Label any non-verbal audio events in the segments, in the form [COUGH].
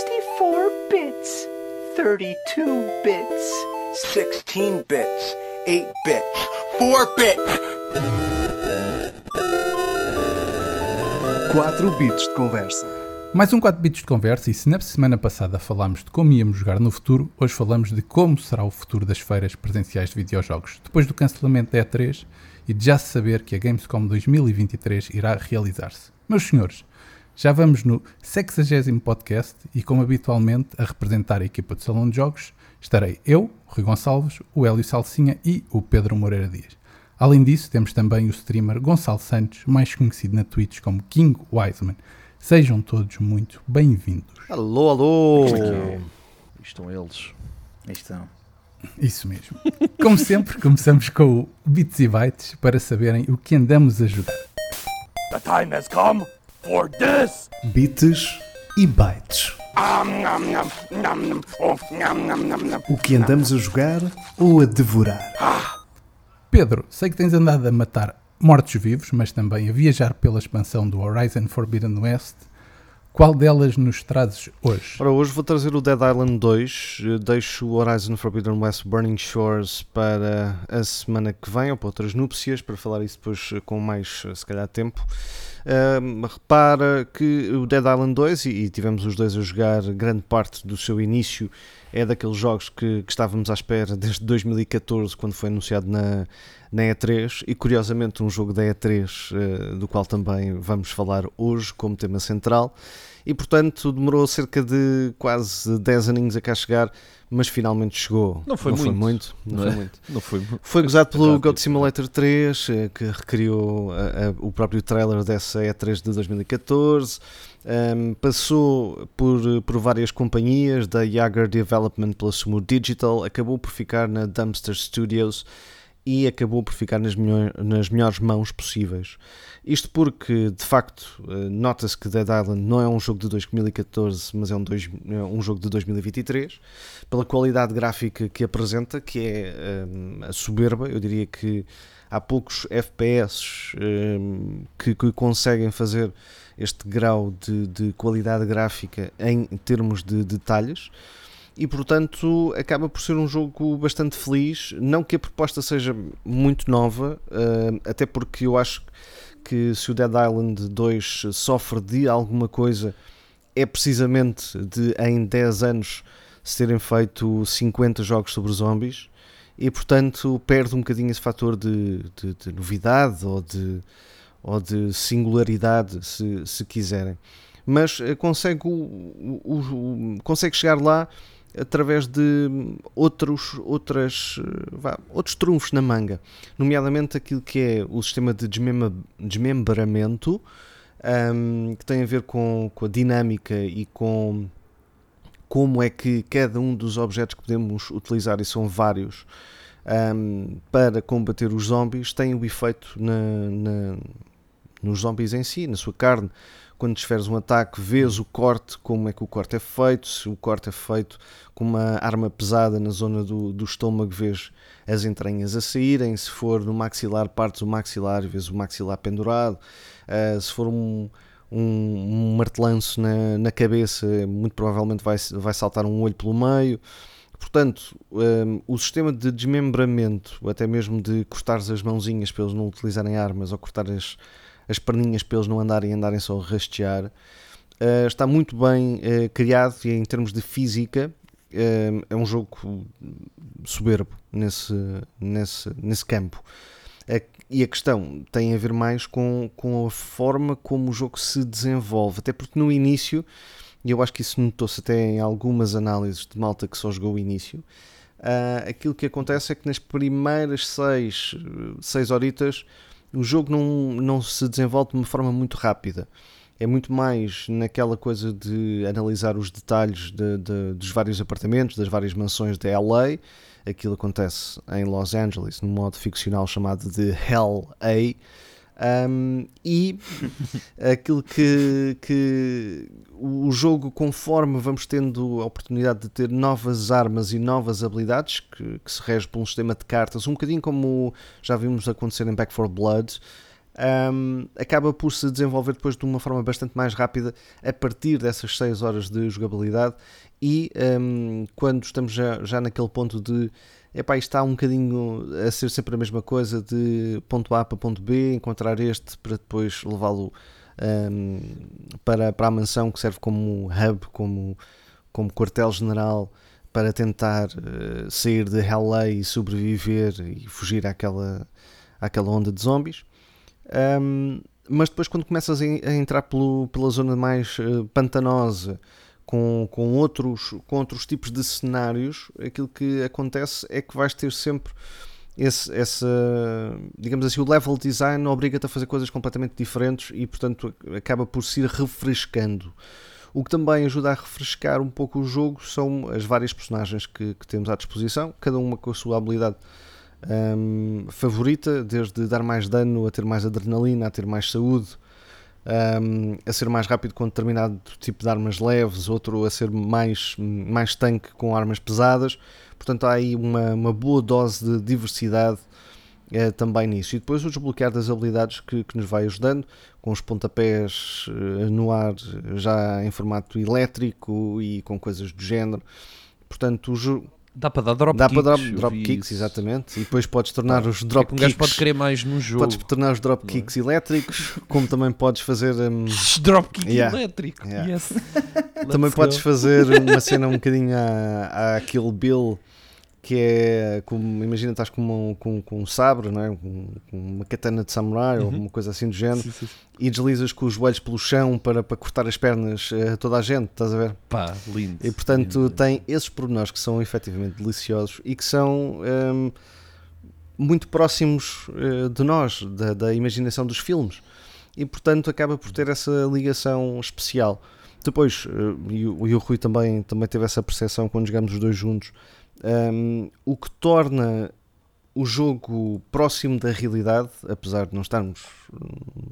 64 bits, 32 bits, 16 bits, 8 bits, 4 bits. 4 bits de conversa. Mais um 4 bits de conversa e se na semana passada falámos de como íamos jogar no futuro, hoje falamos de como será o futuro das feiras presenciais de videojogos, depois do cancelamento da E3 e de já se saber que a Gamescom 2023 irá realizar-se. Meus senhores, já vamos no 60 podcast e, como habitualmente, a representar a equipa de Salão de Jogos, estarei eu, Rui Gonçalves, o Hélio Salsinha e o Pedro Moreira Dias. Além disso, temos também o streamer Gonçalo Santos, mais conhecido na Twitch como King Wiseman. Sejam todos muito bem-vindos. Alô, alô! é Estão eles. Estão. Isso mesmo. Como sempre, começamos com o Bits e Bytes para saberem o que andamos a jogar. The time has come for this. Bits e bytes. O que andamos a jogar ou a devorar? Pedro, sei que tens andado a matar mortos-vivos, mas também a viajar pela expansão do Horizon Forbidden West. Qual delas nos trazes hoje? Ora, hoje vou trazer o Dead Island 2. eh, Deixo o Horizon Forbidden West Burning Shores para a semana que vem, ou para outras núpcias, para falar isso depois com mais, se calhar, tempo. Repara que o Dead Island 2, e, e tivemos os dois a jogar grande parte do seu início, é daqueles jogos que, que estávamos à espera desde 2014, quando foi anunciado na, na E3, e curiosamente um jogo da E3, eh, do qual também vamos falar hoje como tema central. E portanto demorou cerca de quase 10 aninhos a cá chegar, mas finalmente chegou. Não foi Foi muito. muito não Não foi é? muito. [LAUGHS] Não foi. Foi gozado pelo. God Simulator 3, eh, que recriou a- a- o próprio trailer dessa E3 de 2014. Um, passou por, por várias companhias, da Yager Development pela Sumo Digital, acabou por ficar na Dumpster Studios e acabou por ficar nas, melhor- nas melhores mãos possíveis. Isto porque, de facto, eh, nota-se que Dead Island não é um jogo de 2014, mas é um, dois- é um jogo de 2023, pela qualidade gráfica que apresenta, que é hum, a soberba. Eu diria que há poucos FPS hum, que, que conseguem fazer este grau de, de qualidade gráfica em termos de detalhes. E portanto acaba por ser um jogo bastante feliz. Não que a proposta seja muito nova, hum, até porque eu acho que se o Dead Island 2 sofre de alguma coisa, é precisamente de em 10 anos se terem feito 50 jogos sobre zombies e portanto perde um bocadinho esse fator de, de- de novidade ou de, ou de singularidade, se, se quiserem. Mas eh, consegue, o- o- consegue chegar lá através de outros, outras, vá, outros trunfos na manga, nomeadamente aquilo que é o sistema de desmembra- desmembramento, ahm, que tem a ver com, com a dinâmica e com como é que cada um dos objetos que podemos utilizar, e são vários, ahm, para combater os zombies, tem o efeito na, na- nos zombies em si, na sua carne. Quando desferes um ataque, vês o corte, como é que o corte é feito. Se o corte é feito com uma arma pesada na zona do, do estômago, vês as entranhas a saírem. Se for no maxilar, partes o maxilar e vês o maxilar pendurado. Ah, se for um, um, um martelanço na, na cabeça, muito provavelmente vai, vai saltar um olho pelo meio. Portanto, hum, o sistema de desmembramento, até mesmo de cortares as mãozinhas para eles não utilizarem armas ou cortar as, as perninhas para eles não andarem andarem só a rastear, eh, está muito bem eh, criado e em termos de física eh, é um jogo soberbo nesse, nesse, nesse campo. E a questão tem a ver mais com, com a forma como o jogo se desenvolve, até porque no início, e eu acho que isso notou-se até em algumas análises de malta que só jogou o início, aquilo que acontece é que nas primeiras seis, seis horitas o jogo não, não se desenvolve de uma forma muito rápida. É muito mais naquela coisa de analisar os detalhes de- de- dos vários apartamentos, das várias mansões de LA. Aquilo acontece em Los Angeles, num modo ficcional chamado de Hell A. Um, e aquilo que, que o jogo, conforme vamos tendo a oportunidade de ter novas armas e novas habilidades, que, que se rege por um sistema de cartas, um bocadinho como já vimos acontecer em Back 4 Blood, um, acaba por se desenvolver depois de uma forma bastante mais rápida a partir dessas 6 horas de jogabilidade e um, quando estamos já, já naquele ponto de epá, isto está um bocadinho a ser sempre a mesma coisa de ponto A para ponto B, encontrar este para depois levá-lo um, para, para a mansão que serve como hub, como, como quartel-general para tentar uh, sair de Hellay e sobreviver e fugir àquela, àquela onda de zombies. Um, mas depois, quando começas a, entrar pelo, pela zona mais uh, pantanosa, com, com, outros, com outros tipos de cenários, aquilo que acontece é que vais ter sempre esse, essa, digamos assim, o level design obriga-te a fazer coisas completamente diferentes e, portanto, acaba por se ir refrescando. O que também ajuda a refrescar um pouco o jogo são as várias personagens que, que temos à disposição, cada uma com a sua habilidade um, favorita, desde dar mais dano a ter mais adrenalina, a ter mais saúde, um, a ser mais rápido com determinado tipo de armas leves, outro a ser mais, mais tanque com armas pesadas. Portanto, há aí uma, uma boa dose de diversidade uh, também nisso. E depois o desbloquear das habilidades que, que nos vai ajudando, com os pontapés uh, no ar já em formato elétrico e com coisas do género. Portanto, o jogo Dá para dar drop Dá kicks. para dar drop kicks, exatamente. E depois podes tornar os drop é um kicks. gajo pode querer mais no jogo. Podes tornar os drop kicks elétricos, como também podes fazer. Um, [LAUGHS] drop kick Yeah. elétrico. Yeah. Yes. também Let's podes go. fazer uma [LAUGHS] cena um bocadinho à, à Kill Bill, que é como. Imagina, estás com, uma, com, com um sabre, não é? com, com uma katana de samurai ou alguma coisa assim do género, Sim, sim, e deslizas com os joelhos pelo chão para, para cortar as pernas a toda a gente, estás a ver? Pá, lindo. E portanto Lindo. tem esses pormenores que são efetivamente deliciosos e que são hum, muito próximos eh, de nós, da, da imaginação dos filmes. E portanto acaba por ter essa ligação especial. Depois, eh, e, o, e o Rui também, também teve essa percepção quando jogamos os dois juntos, hum, o que torna o jogo próximo da realidade, apesar de não estarmos hum,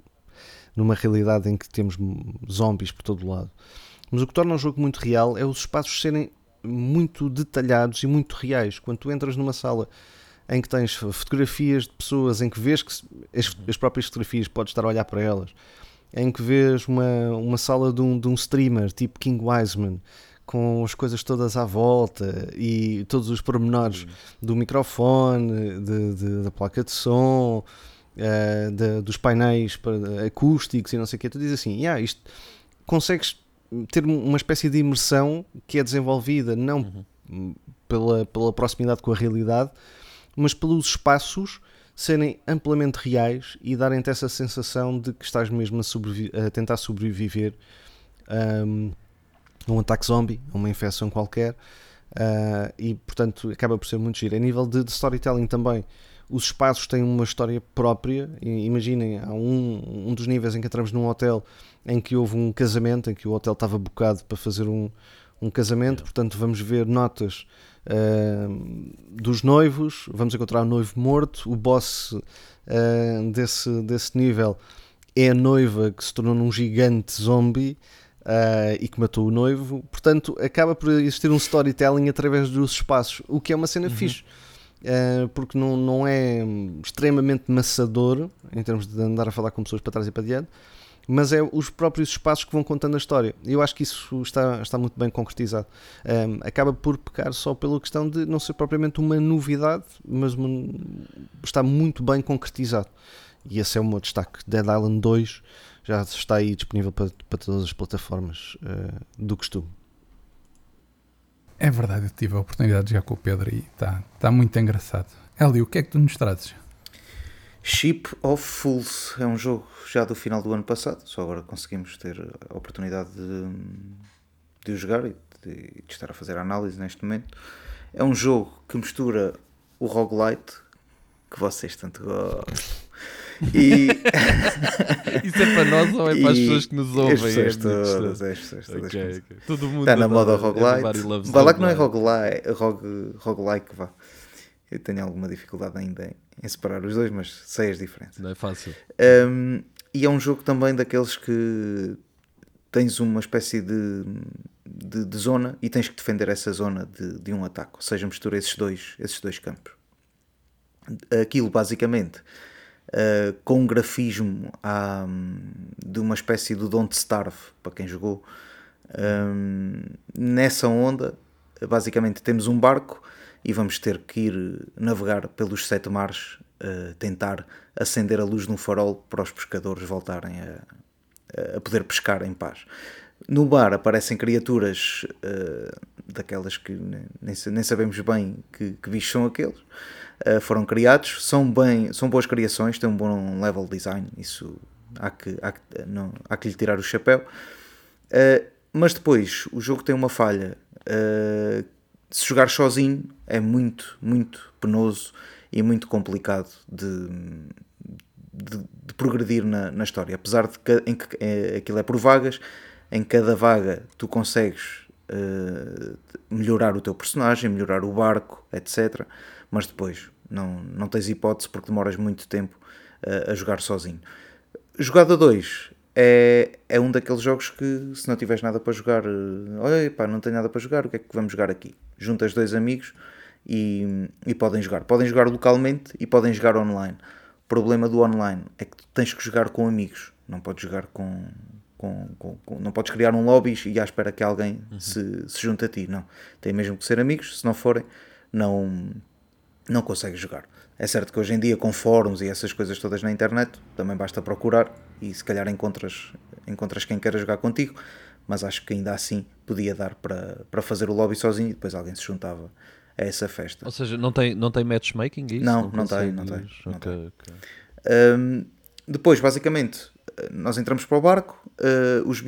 numa realidade em que temos zombies por todo lado. Mas o que torna o jogo muito real é os espaços serem muito detalhados e muito reais. Quando tu entras numa sala em que tens fotografias de pessoas, em que vês que as, as próprias fotografias podes estar a olhar para elas, em que vês uma, uma sala de um, de um streamer tipo King Wiseman com as coisas todas à volta e todos os pormenores do microfone, de- de- da placa de som, eh, de- dos painéis para- acústicos e não sei o que, tu dizes assim, yeah, isto consegues ter uma espécie de imersão que é desenvolvida não pela, pela proximidade com a realidade, mas pelos espaços serem amplamente reais e darem-te essa sensação de que estás mesmo a, sobrevi- a tentar sobreviver um, a um ataque zombie, uma infecção qualquer, uh, e portanto acaba por ser muito giro. A nível de, de storytelling também, os espaços têm uma história própria. I- Imaginem, há um, um dos níveis em que entramos num hotel em que houve um casamento, em que o hotel estava bocado para fazer um, um casamento, portanto vamos ver notas uh, dos noivos, vamos encontrar o noivo morto, o boss uh, desse, desse nível é a noiva que se tornou num gigante zombie uh, e que matou o noivo, portanto acaba por existir um storytelling através dos espaços, o que é uma cena fixe. Uh, porque não, não é extremamente maçador em termos de andar a falar com pessoas para trás e para diante, mas é os próprios espaços que vão contando a história. Eu acho que isso está, está muito bem concretizado. Um, acaba por pecar só pela questão de não ser propriamente uma novidade, mas uma- está muito bem concretizado. E esse é o meu destaque. Dead Island 2 já está aí disponível para, para todas as plataformas uh, do costume. É verdade, eu tive a oportunidade de jogar com o Pedro e está tá muito engraçado. Eli, o que é que tu nos trazes? Ship of Fools é um jogo já do final do ano passado, só agora conseguimos ter a oportunidade de, de o jogar e de, de estar a fazer a análise neste momento. É um jogo que mistura o roguelite, que vocês tanto gostam, e [LAUGHS] Isso é para nós ou é para as pessoas que nos as ouvem? pessoas É todas, é as pessoas todas Ok, que nos- ok. Todo mundo Está na moda roguelite. Vá lá que não é roguelite. roguelite, rogue, roguelike, vá. Eu tenho alguma dificuldade ainda em, em separar os dois, mas sei as diferenças. Não é fácil. Um, e é um jogo também daqueles que tens uma espécie de, de, de zona e tens que defender essa zona de, de um ataque. Ou seja, mistura esses dois, esses dois campos. Aquilo basicamente com um grafismo um, de uma espécie do Don't Starve, para quem jogou. Um, nessa onda, basicamente temos um barco e vamos ter que ir navegar pelos sete mares, uh, tentar acender a luz de um farol para os pescadores voltarem a, a poder pescar em paz. No bar aparecem criaturas uh, daquelas que nem, nem, sabemos bem que, que bichos são aqueles. Uh, foram criados, são, bem, são boas criações, têm um bom level design, isso há que, há que, não, há que lhe tirar o chapéu. Uh, mas depois o jogo tem uma falha. se jogar sozinho é muito, muito penoso e muito complicado de, de, de progredir na, na, história. Apesar de que, em que é, aquilo é por vagas, em cada vaga tu consegues uh, melhorar o teu personagem, melhorar o barco, etc. Mas depois não, não tens hipótese porque demoras muito tempo uh, a jogar sozinho. Jogada 2 é, é um daqueles jogos que se não tiveres nada para jogar, uh, olha pá, não tenho nada para jogar, o que é que vamos jogar aqui? Juntas dois amigos e, e podem jogar. Podem jogar localmente e podem jogar online. O problema do online é que tens que jogar com amigos, não podes jogar com, com, com, com, não podes criar um lobby e à espera que alguém uhum. se, se junte a ti. Não. Tem mesmo que ser amigos, se não forem, não, não consegues jogar. É certo que hoje em dia, com fóruns e essas coisas todas na internet, também basta procurar e se calhar encontras, encontras quem queira jogar contigo, mas acho que ainda assim podia dar para, para fazer o lobby sozinho e depois alguém se juntava a essa festa. Ou seja, não tem, não tem matchmaking? Isso? Não, não, não tem, não tem. Não okay, tem. Okay. Um, depois, basicamente, nós entramos para o barco, uh, os,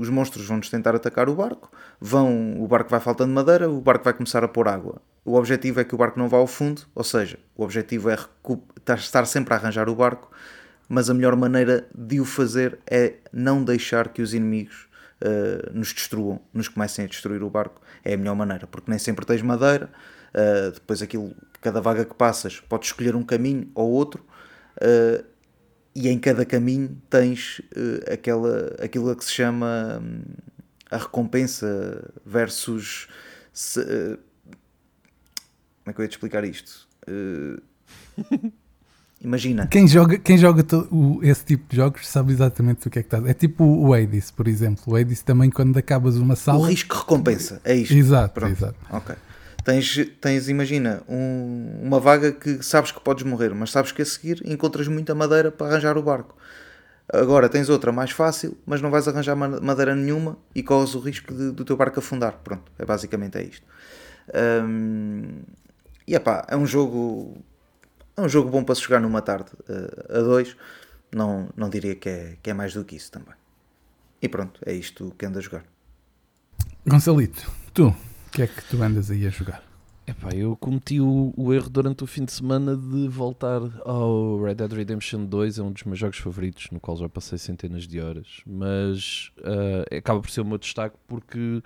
os monstros vão-nos tentar atacar o barco, vão, o barco vai faltando madeira, o barco vai começar a pôr água. O objetivo é que o barco não vá ao fundo, ou seja, o objetivo é estar sempre a arranjar o barco, mas a melhor maneira de o fazer é não deixar que os inimigos uh, nos destruam, nos comecem a destruir o barco. É a melhor maneira, porque nem sempre tens madeira, uh, depois aquilo, cada vaga que passas, podes escolher um caminho ou outro. Uh, e em cada caminho tens uh, aquela, aquilo que se chama um, a recompensa versus. Se, uh, como é que eu ia te explicar isto? Uh, [LAUGHS] imagina. Quem joga, quem joga o, esse tipo de jogos sabe exatamente o que é que está. É tipo o Hades, por exemplo. O Hades também, quando acabas uma sala. O risco recompensa, é isto. Exato, Pronto. exato. Ok. Tens, tens imagina, um, uma vaga que sabes que podes morrer, mas sabes que a seguir encontras muita madeira para arranjar o barco. Agora tens outra mais fácil, mas não vais arranjar madeira nenhuma e corres o risco de, do teu barco afundar. Pronto, é basicamente é isto. E epá, é um jogo é um jogo bom para se jogar numa tarde uh, a dois. Não, não diria que é, que é mais do que isso também. E pronto, é isto que anda a jogar. Gonçalito, tu, que é que tu andas aí a jogar? Epá, eu cometi o, o, erro durante o fim de semana de voltar ao Red Dead Redemption 2, é um dos meus jogos favoritos, no qual já passei centenas de horas, mas uh, acaba por ser o meu destaque porque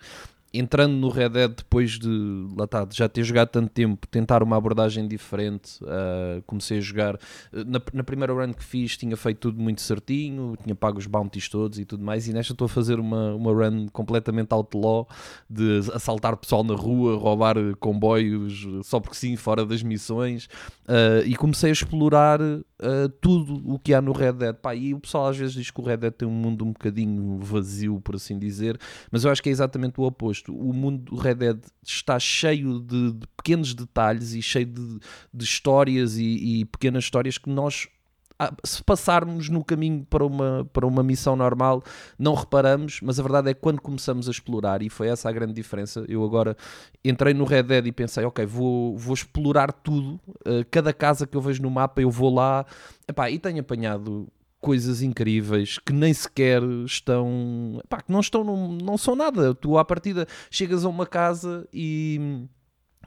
entrando no Red Dead depois de lá tá, já ter jogado tanto tempo, tentar uma abordagem diferente, uh, comecei a jogar. Na, na, primeira run que fiz, tinha feito tudo muito certinho, tinha pago os bounties todos e tudo mais. E nesta estou a fazer uma, uma run completamente outlaw de assaltar pessoal na rua, roubar comboios só porque sim, fora das missões. Uh, e comecei a explorar uh, tudo o que há no Red Dead. Pá, e o pessoal às vezes diz que o Red Dead tem um mundo um bocadinho vazio, por assim dizer, mas eu acho que é exatamente o oposto. O mundo do Red Dead está cheio de, de pequenos detalhes e cheio de, de histórias e, e pequenas histórias que nós se passarmos no caminho para uma, para uma missão normal, não reparamos, mas a verdade é que quando começamos a explorar, e foi essa a grande diferença, eu agora entrei no Red Dead e pensei, ok, vou, vou explorar tudo, uh, cada casa que eu vejo no mapa eu vou lá, Epá, e tenho apanhado coisas incríveis que nem sequer estão, epá, que não estão, não, não são nada, tu à partida chegas a uma casa e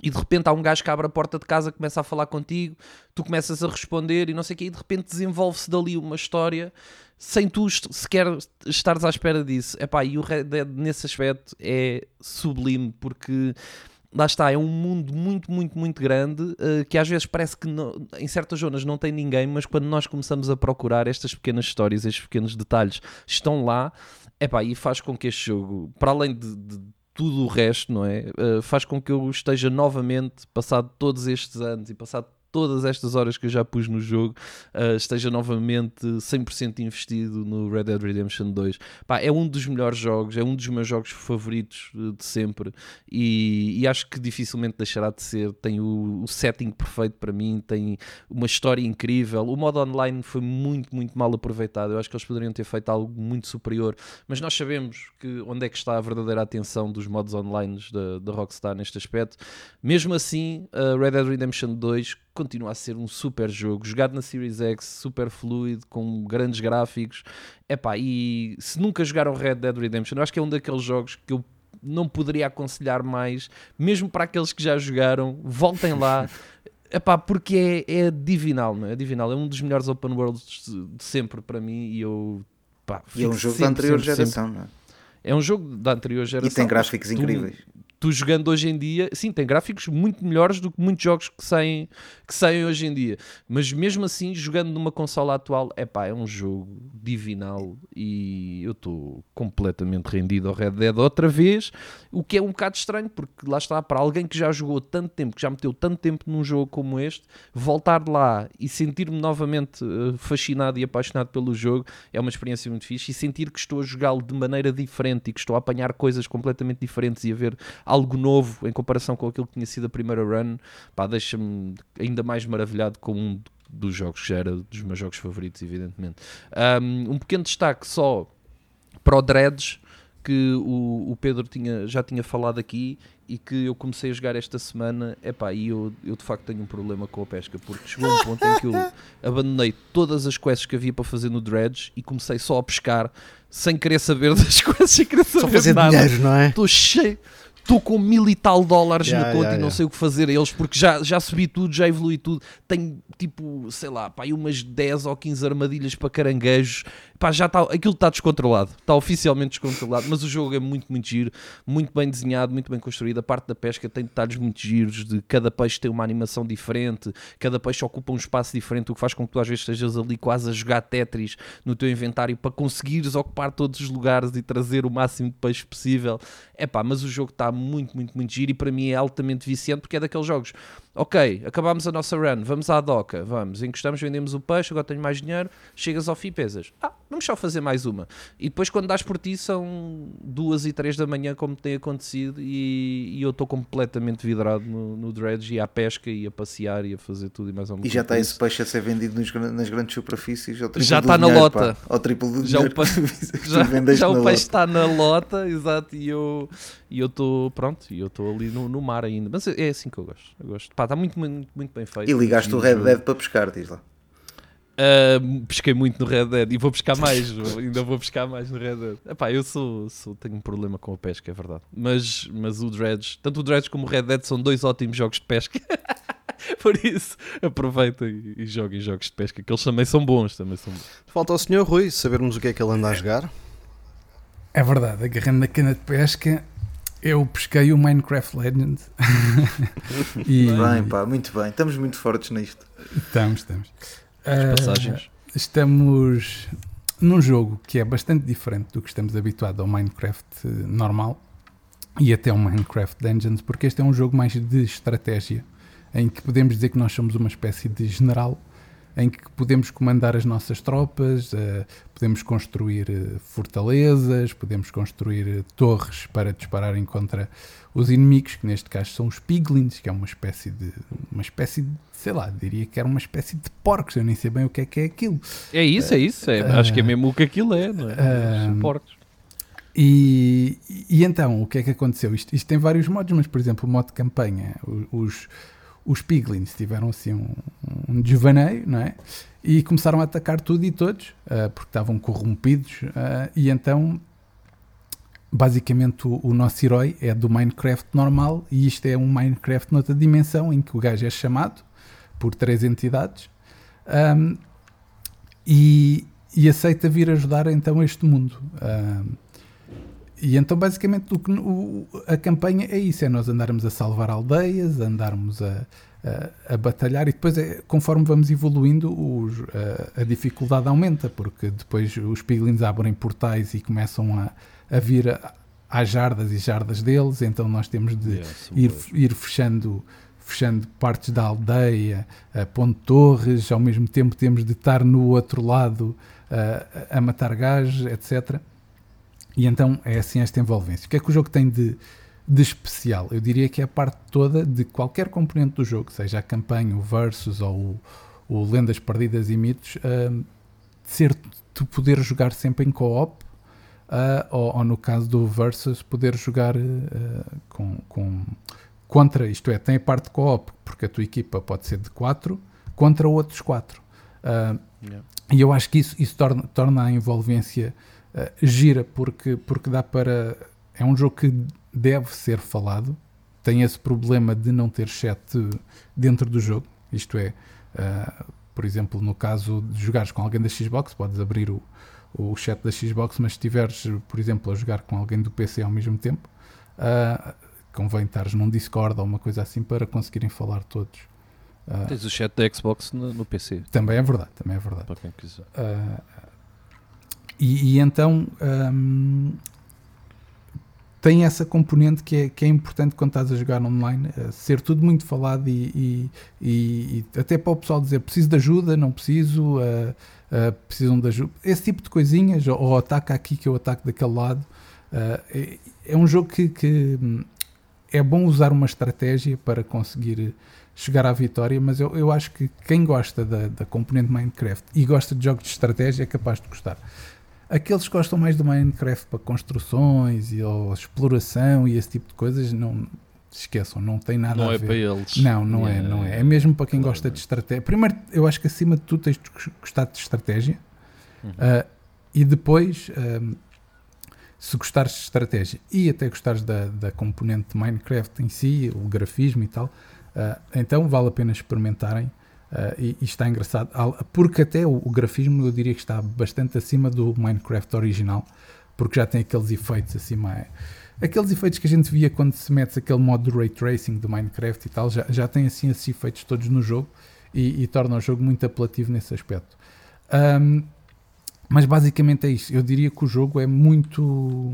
e de repente há um gajo que abre a porta de casa, começa a falar contigo, tu começas a responder e não sei o quê, e de repente desenvolve-se dali uma história sem tu sequer estares à espera disso. Epá, e o Red Dead nesse aspecto é sublime porque lá está, é um mundo muito, muito, muito grande uh, que às vezes parece que não, em certas zonas não tem ninguém, mas quando nós começamos a procurar estas pequenas histórias, estes pequenos detalhes, estão lá. Epá, e faz com que este jogo, para além de, de tudo o resto, não é? Uh, faz com que eu esteja novamente, passado todos estes anos e passado todas estas horas que eu já pus no jogo, uh, esteja novamente 100% investido no Red Dead Redemption 2. Pá, é um dos melhores jogos, é um dos meus jogos favoritos de sempre e, e acho que dificilmente deixará de ser. Tem o, o setting perfeito para mim, tem uma história incrível. O modo online foi muito, muito mal aproveitado. Eu acho que eles poderiam ter feito algo muito superior, mas nós sabemos que onde é que está a verdadeira atenção dos modos online da, da Rockstar neste aspecto. Mesmo assim, uh, Red Dead Redemption 2 continua a ser um super jogo, jogado na Series X, super fluido, com grandes gráficos. Epá, e se nunca jogaram Red Dead Redemption, eu acho que é um daqueles jogos que eu não poderia aconselhar mais, mesmo para aqueles que já jogaram, voltem lá. [LAUGHS] Epá, porque é, é divinal, não é? é divinal. É um dos melhores open worlds de sempre para mim e eu pá, e é um jogo sempre, da anterior sempre, geração, sempre. não é? É um jogo da anterior geração. E tem gráficos incríveis tu jogando hoje em dia, sim, tem gráficos muito melhores do que muitos jogos que saem, que saem hoje em dia, mas mesmo assim, jogando numa consola atual, é pá, é um jogo divinal e eu estou completamente rendido ao Red Dead outra vez, o que é um bocado estranho, porque lá está, para alguém que já jogou tanto tempo, que já meteu tanto tempo num jogo como este, voltar lá e sentir-me novamente uh, fascinado e apaixonado pelo jogo é uma experiência muito fixe e sentir que estou a jogá-lo de maneira diferente e que estou a apanhar coisas completamente diferentes e a ver algo novo em comparação com aquilo que tinha sido a primeira run, pá, deixa-me ainda mais maravilhado com um dos jogos que já era dos meus jogos favoritos, evidentemente. Um, um pequeno destaque só para o Dreads, que o, o Pedro tinha, já tinha falado aqui e que eu comecei a jogar esta semana, epá, e eu, eu de facto tenho um problema com a pesca, porque chegou um ponto em que eu [LAUGHS] abandonei todas as quests que havia para fazer no Dredge e comecei só a pescar sem querer saber [LAUGHS] das quests e querer saber Só fazer nada. dinheiro, não é? Estou cheio, estou com mil e tal dólares Yeah, na conta yeah, e não sei o que fazer a eles porque já, já subi tudo, já evolui tudo. Tenho tipo, sei lá, pá, aí umas 10 ou 15 armadilhas para caranguejos. Pá, já está, aquilo está descontrolado, está oficialmente descontrolado, mas o jogo é muito, muito giro, muito bem desenhado, muito bem construído. A parte da pesca tem detalhes muito giros, de cada peixe tem uma animação diferente, cada peixe ocupa um espaço diferente, o que faz com que tu às vezes estejas ali quase a jogar Tetris no teu inventário para conseguires ocupar todos os lugares e trazer o máximo de peixe possível. É pá, mas o jogo está muito, muito, muito giro e para mim é altamente viciante porque é daqueles jogos. Ok, acabámos a nossa run, vamos à doca, vamos, encostamos, vendemos o peixe, agora tenho mais dinheiro, chegas ao fim e pesas. Ah, vamos só fazer mais uma. E depois quando dás por ti são duas e três da manhã, como tem acontecido, e, e eu estou completamente vidrado no, no dredge e à pesca e a passear e a fazer tudo e mais alguma E já está esse peixe a ser vendido nos nas grandes superfícies Já está na dinheiro, lota. pá. Ao triplo do Já o dinheiro peixe- que [LAUGHS] tu já, já o peixe está na lota, exato, e eu e eu estou pronto, e eu estou ali no, no mar ainda. Mas é assim que eu gosto. Eu gosto. Pá, está muito, muito, muito bem feito. E ligaste o Red. Dead para pescar, diz lá. Uh, pesquei muito no Red Dead e vou pescar [LAUGHS] mais, ainda vou pescar mais no Red Dead. Epá, eu sou, sou- tenho um problema com a pesca, é verdade. Mas, mas o Dredge, tanto o Dredge como o Red Dead são dois ótimos jogos de pesca. [LAUGHS] Por isso, aproveitem e, e joguem jogos de pesca, que eles também são bons. Também são bons. Falta ao Sr. Rui sabermos o que é que ele anda a jogar. É verdade, agarrando na cana de pesca, eu pesquei o Minecraft Legends. [LAUGHS] e Bem, pá, muito bem. Estamos muito fortes nisto. estamos, estamos. As Ah, passagens. estamos num jogo que é bastante diferente do que estamos habituados ao Minecraft eh, normal e até ao Minecraft Dungeons, porque este é um jogo mais de estratégia, em que podemos dizer que nós somos uma espécie de general, em que podemos comandar as nossas tropas, eh, podemos construir eh, fortalezas, podemos construir eh, torres para dispararem contra os inimigos, que neste caso são os piglins, que é uma espécie de uma espécie de, sei lá, diria que era uma espécie de porcos, eu nem sei bem o que é que é aquilo. É isso, é isso. é- acho que é mesmo o que aquilo é, não é? Os porcos. E, e então, o que é que aconteceu? Isto, isto tem vários modos, mas por exemplo, o modo de campanha, os, os piglins tiveram assim um, um desvaneio, não é? E começaram a atacar tudo e todos, ah, porque estavam corrompidos, ah, e então, basicamente, o, o nosso herói é do Minecraft normal, e isto é um Minecraft noutra dimensão, em que o gajo é chamado por três entidades, ahm, e, e aceita vir ajudar então este mundo. Ahm, e então, basicamente, o que, o- a campanha é isso: é nós andarmos a salvar aldeias, andarmos a, a, a batalhar, e depois, é, conforme vamos evoluindo, os- a, a dificuldade aumenta, porque depois os piglins abrem portais e começam a, a vir a- às jardas e jardas deles, então nós temos de são ir, ir fechando, fechando partes da aldeia, uh, pondo torres, ao mesmo tempo temos de estar no outro lado uh, a matar gajos, etc. E então é assim esta envolvência. O que é que o jogo tem de, de especial? Eu diria que é a parte toda de qualquer componente do jogo, seja a campanha, o versus ou o, o Lendas Perdidas e Mitos, uh, ser tu poder jogar sempre em co-op uh, ou, ou, no caso do versus poder jogar uh, com, com, contra, isto é, tem a parte co-op, porque a tua equipa pode ser de 4 contra outros 4. Uh, yeah. E eu acho que isso, isso torna, torna a envolvência gira, porque, porque dá para. É um jogo que deve ser falado, tem esse problema de não ter chat dentro do jogo, isto é, por exemplo, no caso de jogares com alguém da Xbox, podes abrir o, o chat da Xbox, mas se estiveres, por exemplo, a jogar com alguém do PC ao mesmo tempo, uh, convém estares num Discord ou uma coisa assim para conseguirem falar todos. Uh, Tens o chat da Xbox no, no, PC. Também é verdade, também é verdade. Para quem quiser. Uh, e, e, então um, tem essa componente que é, que é importante quando estás a jogar online, uh, ser tudo muito falado e, e, e, até para o pessoal dizer preciso de ajuda, não preciso, uh, uh, precisam de ajuda, esse tipo de coisinhas, ou, ou ataca aqui que eu ataco daquele lado. É, é, um jogo que, que hum, é bom usar uma estratégia para conseguir chegar à vitória, mas eu, eu acho que quem gosta da, da componente Minecraft e gosta de jogos de estratégia é capaz de gostar. Aqueles que gostam mais do Minecraft para construções e ou exploração e esse tipo de coisas, não se esqueçam, não tem nada não a é ver. para eles. Não, não é, não é. É mesmo para quem claro, gosta de estratégia. Primeiro, eu acho que acima de tudo tens de gostar de estratégia uhum. uh, e depois, uh, se gostares de estratégia e até gostares da, da componente de Minecraft em si, o grafismo e tal, uh, então vale a pena experimentarem Uh, e, e, está engraçado, porque até o, o, grafismo eu diria que está bastante acima do Minecraft original, porque já tem aqueles efeitos. É, aqueles efeitos que a gente via quando se mete aquele modo de ray tracing do Minecraft e tal, já, já tem assim esses efeitos todos no jogo e, e torna o jogo muito apelativo nesse aspecto. Um, mas basicamente é isso. Eu diria que o jogo é muito.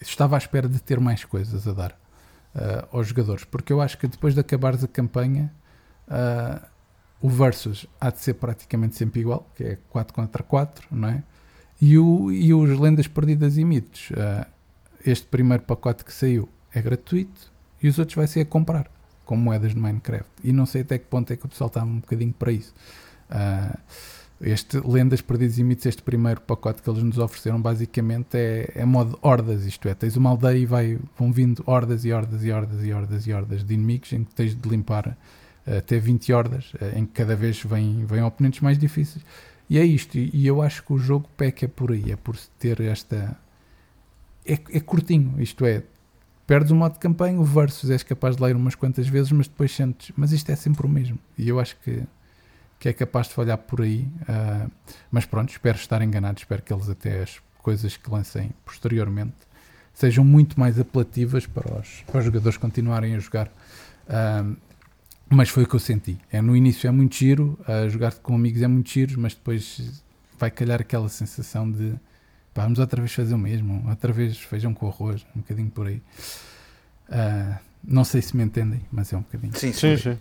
Estava à espera de ter mais coisas a dar uh, aos jogadores, porque eu acho que depois de acabares a campanha Uh, o versus há de ser praticamente sempre igual, que é 4 contra 4, não é? E, o, e os Lendas Perdidas e Mitos, uh, este primeiro pacote que saiu é gratuito e os outros vai ser a comprar, com moedas de Minecraft. E não sei até que ponto é que o pessoal está um bocadinho para isso. Uh, este Lendas Perdidas e Mitos, este primeiro pacote que eles nos ofereceram, basicamente é, é modo hordas, isto é, tens uma aldeia e vai, vão vindo hordas e hordas e hordas e hordas e hordas de inimigos em que tens de limpar até 20 hordas, eh, em que cada vez vêm, vêm oponentes mais difíceis. E é isto, e eu acho que o jogo peca por aí, é por ter esta. É, é curtinho, isto é, perdes o modo de campanha, o versus és capaz de ler umas quantas vezes, mas depois sentes, mas isto é sempre o mesmo. E eu acho que, que é capaz de falhar por aí. Uh, mas pronto, espero estar enganado, espero que eles até as coisas que lancem posteriormente sejam muito mais apelativas para os, para os jogadores continuarem a jogar. Uh, mas foi o que eu senti. É, no início é muito giro, a jogar com amigos é muito giro, mas depois vai calhar aquela sensação de pá, vamos outra vez fazer o mesmo, outra vez feijão com arroz, um bocadinho por aí. Uh, não sei se me entendem, mas é um bocadinho. Sim, sim. sim.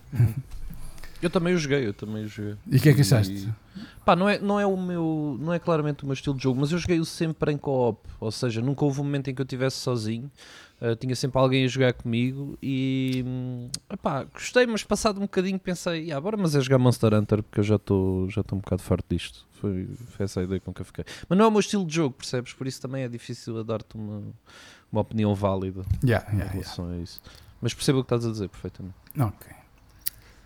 eu também o joguei, eu também o joguei. E o que é que achaste? E... Pá, não é, não é o meu, não é claramente o meu estilo de jogo, mas eu joguei-o sempre em co-op, ou seja, nunca houve um momento em que eu estivesse sozinho. Uh, tinha sempre alguém a jogar comigo e hum, epá, gostei, mas passado um bocadinho pensei, ah, bora mas é jogar Monster Hunter porque eu já estou já um bocado farto disto. Foi, foi essa a ideia com que eu fiquei. Mas não é o meu estilo de jogo, percebes? Por isso também é difícil a dar-te uma, uma opinião válida yeah, yeah, em relação yeah. a isso. Mas percebo o que estás a dizer perfeitamente. Ok.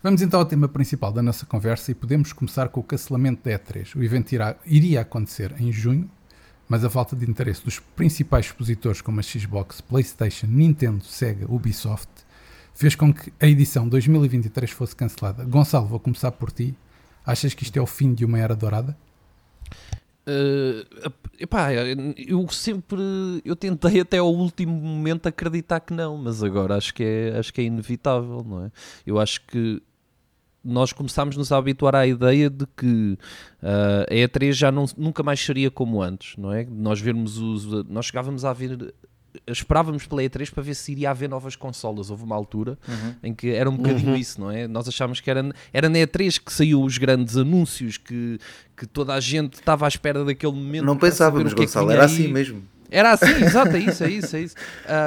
Vamos então ao tema principal da nossa conversa e podemos começar com o cancelamento da E3. O evento irá, iria acontecer em junho, mas a falta de interesse dos principais expositores como a Xbox, PlayStation, Nintendo, Sega, Ubisoft fez com que a edição 2023 fosse cancelada. Gonçalo, vou começar por ti. Achas que isto é o fim de uma era dourada? Uh, epá, eu sempre eu tentei até ao último momento acreditar que não, mas agora acho que é, acho que é inevitável, não é? Eu acho que nós começámos-nos a habituar à ideia de que uh, a E3 já não, nunca mais seria como antes, não é? Nós vermos os, nós chegávamos a ver esperávamos pela E3 para ver se iria haver novas consolas. Houve uma altura Uhum. em que era um bocadinho isso, não é? Nós achávamos que era, era na E3 que saiu os grandes anúncios, que, que toda a gente estava à espera daquele momento. Não pensávamos, é Gonçalo, era aí. assim mesmo. Era assim, exato, é isso, é isso, é isso.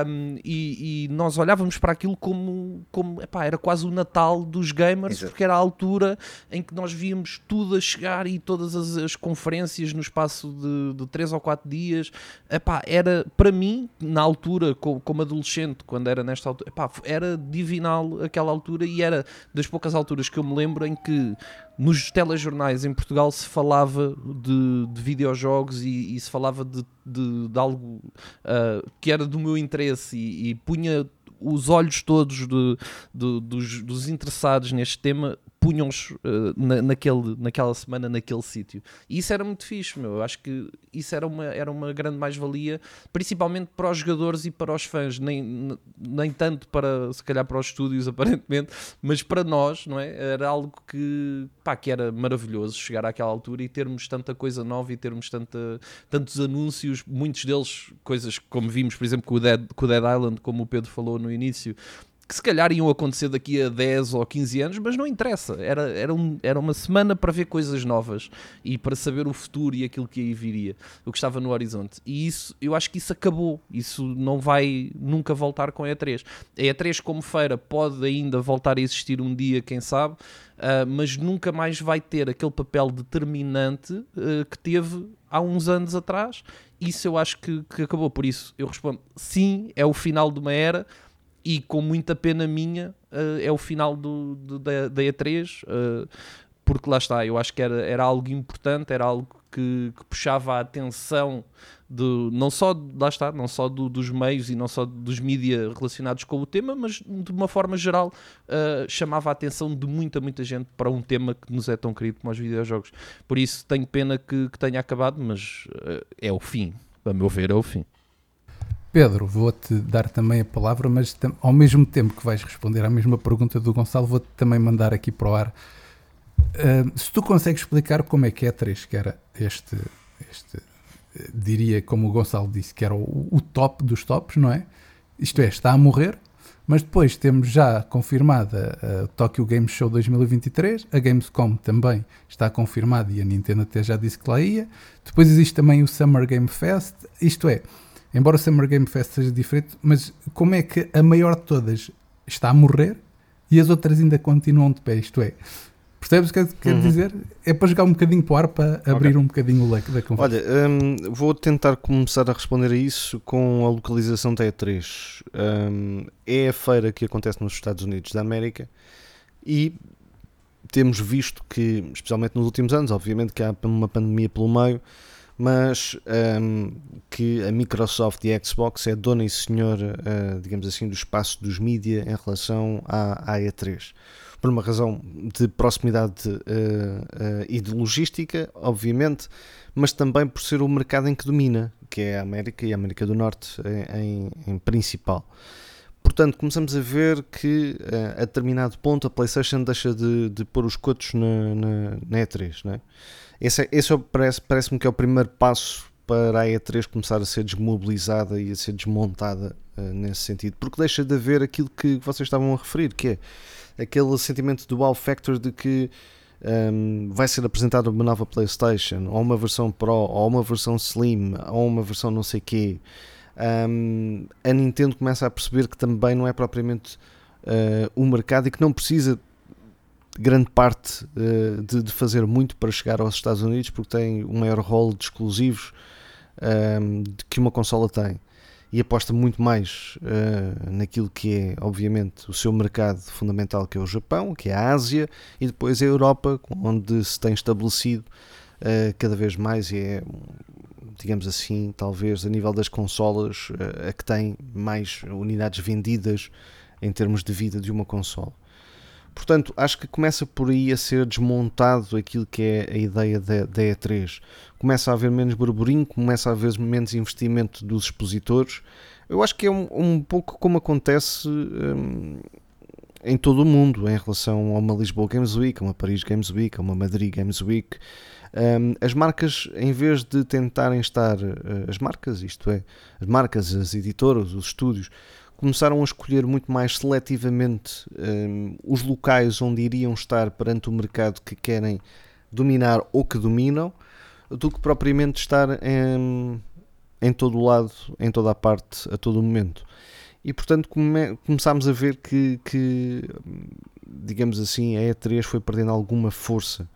Um, e, e nós olhávamos para aquilo como, como epá, era quase o Natal dos gamers, Exato. porque era a altura em que nós víamos tudo a chegar e todas as, as conferências no espaço de, de 3 ou 4 dias. Epá, era, para mim, na altura, co- como, adolescente, quando era nesta altura, epá, era divinal aquela altura e era das poucas alturas que eu me lembro em que nos telejornais em Portugal se falava de, de videojogos e, e se falava de, de- de algo ah, que era do meu interesse e, e punha os olhos todos de- dos, dos interessados neste tema punham-os ah, na, naquele, naquela semana naquele sítio e isso era muito fixe meu. eu acho que isso era uma, era uma grande mais-valia principalmente para os jogadores e para os fãs nem, nem tanto para se calhar para os estúdios [LAUGHS] aparentemente mas para nós, não é? Era algo que, pá, que era maravilhoso chegar àquela altura e termos tanta coisa nova e termos tanta, tantos anúncios, muitos deles, coisas como vimos, por exemplo, com o, Dead, com o Dead Island, como o Pedro falou no início, que se calhar iam acontecer daqui a 10 ou 15 anos, mas não interessa. Era, era, um, era uma semana para ver coisas novas e para saber o futuro e aquilo que aí viria, o que estava no horizonte. E isso, eu acho que isso acabou. Isso não vai nunca voltar com a E3. A E3 como feira pode ainda voltar a existir um dia, quem sabe, ah, mas nunca mais vai ter aquele papel determinante ah, que teve há uns anos atrás. Isso eu acho que, que acabou. Por isso eu respondo: sim, é o final de uma era e com muita pena minha ah, é o final do, do- da, da E3 ah, porque lá está, eu acho que era, era algo importante, era algo que, que puxava a atenção do, não só, lá está, não só do- dos meios e não só dos mídia relacionados com o tema, mas de uma forma geral ah, chamava a atenção de muita, muita gente para um tema que nos é tão querido como os videojogos. Por isso tenho pena que, que tenha acabado, mas ah, é o fim, a meu ver, é o fim. Pedro, vou-te dar também a palavra, mas ao mesmo tempo que vais responder à mesma pergunta do Gonçalo, vou-te também mandar aqui para o ar. Ah, se tu consegues explicar como é que é 3, que era este, este diria, como o Gonçalo disse, que era o, o top dos tops, não é? Isto é, está a morrer, mas depois temos já confirmada a Tokyo Game Show 2023, a Gamescom também está confirmada e a Nintendo até já disse que lá ia. Depois existe também o Summer Game Fest, isto é, embora o Summer Game Fest seja diferente, mas como é que a maior de todas está a morrer e as outras ainda continuam de pé? Isto é, percebes o que quero Uhum. dizer? É para jogar um bocadinho para o ar para abrir um bocadinho o leque da conversa. Olha, hum, vou tentar começar a responder a isso com a localização da E3. Hum, é a feira que acontece nos Estados Unidos da América e temos visto que, especialmente nos últimos anos, obviamente que há uma pandemia pelo meio, mas hum, que a Microsoft e a Xbox é dona e senhora, eh, digamos assim, do espaço dos mídia em relação à, à E3 por uma razão de proximidade eh, eh, e de logística, obviamente, mas também por ser o mercado em que domina, que é a América e a América do Norte em, em- principal. Portanto, começamos a ver que eh, a determinado ponto a PlayStation deixa de, de pôr os cotos na, na, na E3. Não é? Esse, é- esse é o- parece- parece-me que é o primeiro passo para a E3 começar a ser desmobilizada e a ser desmontada eh, nesse sentido, porque deixa de haver aquilo que vocês estavam a referir, que é aquele sentimento do wow factor de que um, vai ser apresentada uma nova PlayStation, ou uma versão Pro, ou uma versão Slim, ou uma versão não sei quê. Um, a Nintendo começa a perceber que também não é propriamente uh, um mercado e que não precisa grande parte uh, de, de fazer muito para chegar aos Estados Unidos porque tem um maior rol de exclusivos um, que uma consola tem e aposta muito mais uh, naquilo que é, obviamente, o seu mercado fundamental, que é o Japão, que é a Ásia, e depois a Europa, onde se tem estabelecido uh, cada vez mais e é, digamos assim, talvez a nível das consolas, uh, a que tem mais unidades vendidas em termos de vida de uma consola. Portanto, acho que começa por aí a ser desmontado aquilo que é a ideia da, da E3. Começa a haver menos burburinho, começa a haver menos investimento dos expositores. Eu acho que é um, um pouco como acontece hum, em todo o mundo em relação a uma Lisboa Games Week, a uma Paris Games Week, a uma Madrid Games Week. Um, as marcas, em vez de tentarem estar, uh, as marcas, isto é, as marcas, as editoras, os estúdios, começaram a escolher muito mais seletivamente um, os locais onde iriam estar perante o mercado que querem dominar ou que dominam, do que propriamente estar em, em todo o lado, em toda a parte, a todo o momento. E portanto come, começámos a ver que, que, digamos assim, a E3 foi perdendo alguma força.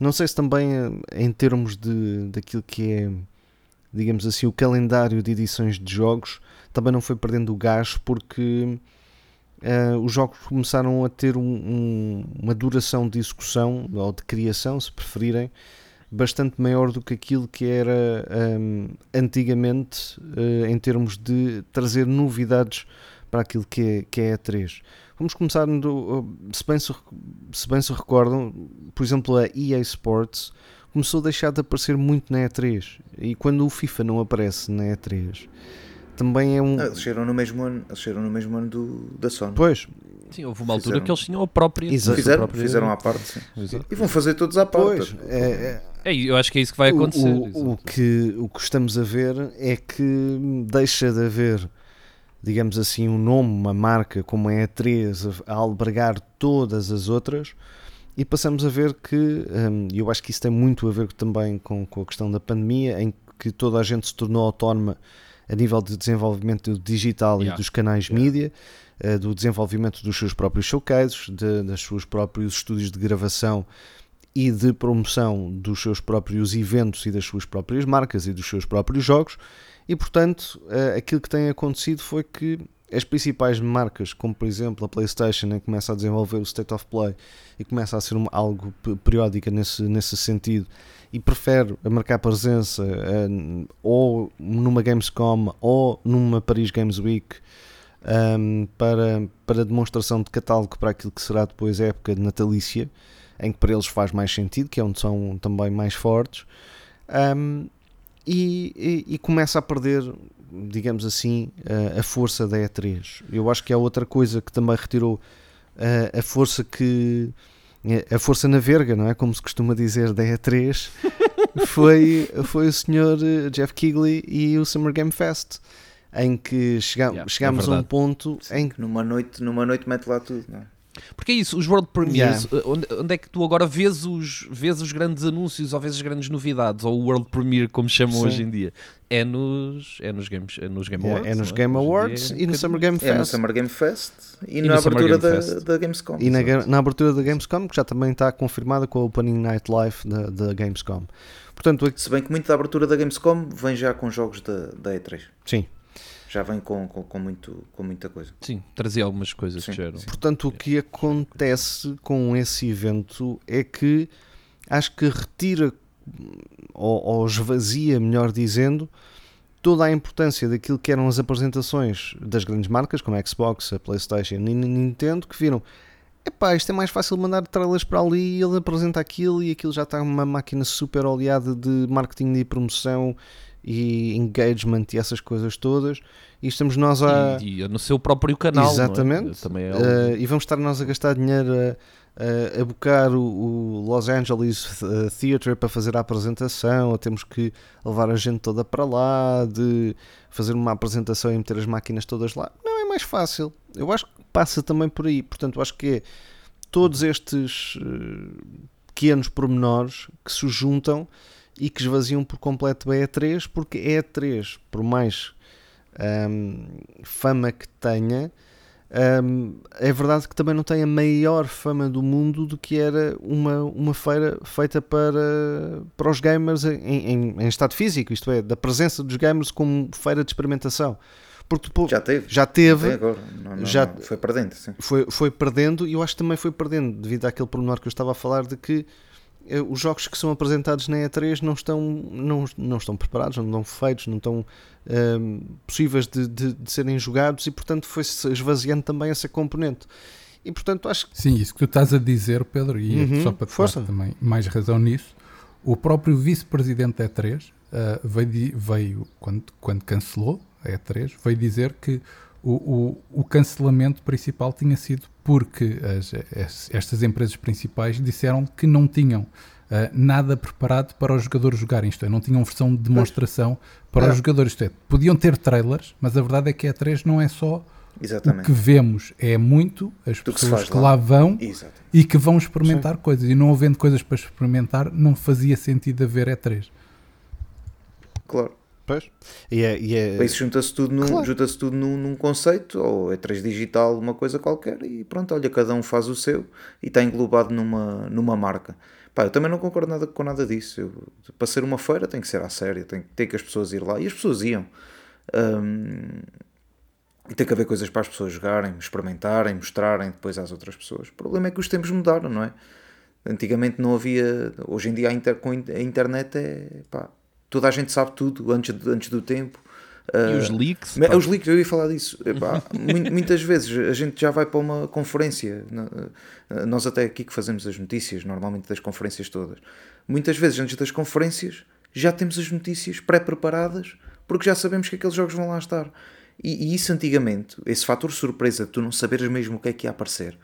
Não sei se também em termos de, daquilo que é, digamos assim, o calendário de edições de jogos, também não foi perdendo o gás porque uh, os jogos começaram a ter um, um, uma duração de execução ou de criação, se preferirem, bastante maior do que aquilo que era um, antigamente uh, em termos de trazer novidades para aquilo que é, que é a 3. Vamos começar, no, se, bem se, se bem se recordam, por exemplo, a EA Sports começou a deixar de aparecer muito na E3 e quando o FIFA não aparece na E3 também é um. Ah, eles chegaram no mesmo ano, eles chegaram no mesmo ano do, da Sony. Pois. Sim, houve uma altura fizeram. que eles tinham a própria. Exato. Fizeram, própria... fizeram à parte, sim. E vão fazer todos à parte. Pois, é, é, eu acho que é isso que vai acontecer. O, o, o, que, o que estamos a ver é que deixa de haver, digamos assim, um nome, uma marca como a E3 a, a albergar todas as outras e passamos a ver que, hum, e eu acho que isso tem muito a ver também com, com a questão da pandemia, em que toda a gente se tornou autónoma a nível de desenvolvimento digital yeah. e dos canais yeah. mídia, uh, do desenvolvimento dos seus próprios showcases, de, dos seus próprios estúdios de gravação e de promoção dos seus próprios eventos e das suas próprias marcas e dos seus próprios jogos. E portanto, uh, aquilo que tem acontecido foi que as principais marcas, como por exemplo a PlayStation, né, começa a desenvolver o State of Play e começa a ser uma, algo periódica nesse, nesse sentido, e prefere marcar presença uh, ou numa Gamescom ou numa Paris Games Week um, para, para demonstração de catálogo para aquilo que será depois a época de natalícia, em que para eles faz mais sentido, que é onde são também mais fortes, um, e, e, e, começa a perder, digamos assim, a, a força da E3. Eu acho que é outra coisa que também retirou a, a força que a força na verga, não é? Como se costuma dizer da E3, [LAUGHS] foi, foi o senhor eh, Jeff Kigley e o Summer Game Fest, em que chega, yeah, é chegámos é a um ponto Sim, em que. Numa noite, numa noite mete lá tudo, não é? Porque é isso, os World Premiers, yeah. onde, onde, é que tu agora vês os, vês os grandes anúncios ou vês as grandes novidades, ou o World Premiere, como chamam Sim. hoje em dia? É nos, é nos, games, é nos Game Awards. É, é nos Game Awards é, e no Summer Game Fest. É no Summer Game Fest e, e na abertura da, da, Gamescom. E na, na, abertura da Gamescom, que já também está confirmada com a Opening Night Live da, da Gamescom. Portanto, Se bem que muito da abertura da Gamescom vem já com jogos da, da E3. Sim, já vem com, com, com, muito, com muita coisa. Sim, trazia algumas coisas sim, que eram. Portanto, o que acontece com esse evento é que acho que retira ou, ou esvazia, melhor dizendo, toda a importância daquilo que eram as apresentações das grandes marcas, como a Xbox, a PlayStation e a Nintendo, que viram. Epá, isto é mais fácil mandar trailers para ali e ele apresenta aquilo e aquilo já está uma máquina super oleada de marketing e promoção e engagement e essas coisas todas e estamos nós a e, e no seu próprio canal é? exatamente é? Também é uh, e vamos estar nós a gastar dinheiro a, a, a buscar o, o, Los Angeles eh, Theatre para fazer a apresentação ou temos que levar a gente toda para lá de fazer uma apresentação e meter as máquinas todas lá. Não é mais fácil. Eu acho que passa também por aí. Portanto acho que é todos estes uh, pequenos pormenores que se juntam e que esvaziam por completo a E3, porque a E3, por mais um, fama que tenha, um, é verdade que também não tem a maior fama do mundo do que era uma, uma feira feita para, para os gamers em, em, em estado físico, isto é, da presença dos gamers como feira de experimentação. Porque depois, já teve. Já teve. Agora. Não, não, já não, foi perdendo, sim. Foi, foi perdendo e eu acho que também foi perdendo, devido àquele pormenor que eu estava a falar de que os jogos que são apresentados na E3 não estão, não, não estão preparados, não estão feitos, não estão um, ehm, possíveis de, de, de, serem jogados e, portanto, foi-se esvaziando também essa componente. E, portanto, acho que... Sim, isso que tu estás a dizer, Pedro, e uhum, só para dar também mais razão nisso, o próprio vice-presidente da E3 uh, veio, veio quando, quando cancelou a E3, veio dizer que o, o, o cancelamento principal tinha sido porque as, as, estas empresas principais disseram que não tinham uh, nada preparado para os jogadores jogarem, isto é, não tinham versão de demonstração para É. os jogadores, isto é, podiam ter trailers, mas a verdade é que a E3 não é só o Exatamente. que vemos, é muito as Do que pessoas faz que lá. lá vão Exato. e que vão experimentar coisas, e não havendo coisas para experimentar, não fazia sentido haver E3. Claro. Pois. E é, e é- Isso junta-se tudo, num, Claro. junta-se tudo num, num conceito, ou é 3 digital, uma coisa qualquer, e pronto, olha, cada um faz o seu e está englobado numa, numa marca. Pá, eu também não concordo nada, com nada disso. Eu, para ser uma feira tem que ser à séria, tem, tem que as pessoas ir lá. E as pessoas iam. Hum, e tem que haver coisas para as pessoas jogarem, experimentarem, mostrarem depois às outras pessoas. O problema é que os tempos mudaram, não é? Antigamente não havia. Hoje em dia a, inter- a internet é. Pá, toda a gente sabe tudo antes, de- antes do tempo. E Ah, os leaks? mas Os leaks, eu ia falar disso. Epá, mu- muitas vezes a gente já vai para uma conferência. eh, Nós, até aqui que fazemos as notícias, normalmente das conferências todas, muitas vezes antes das conferências já temos as notícias pré-preparadas porque já sabemos que aqueles jogos vão lá estar. E, e isso antigamente, esse fator surpresa de tu não saberes mesmo o que é que ia aparecer,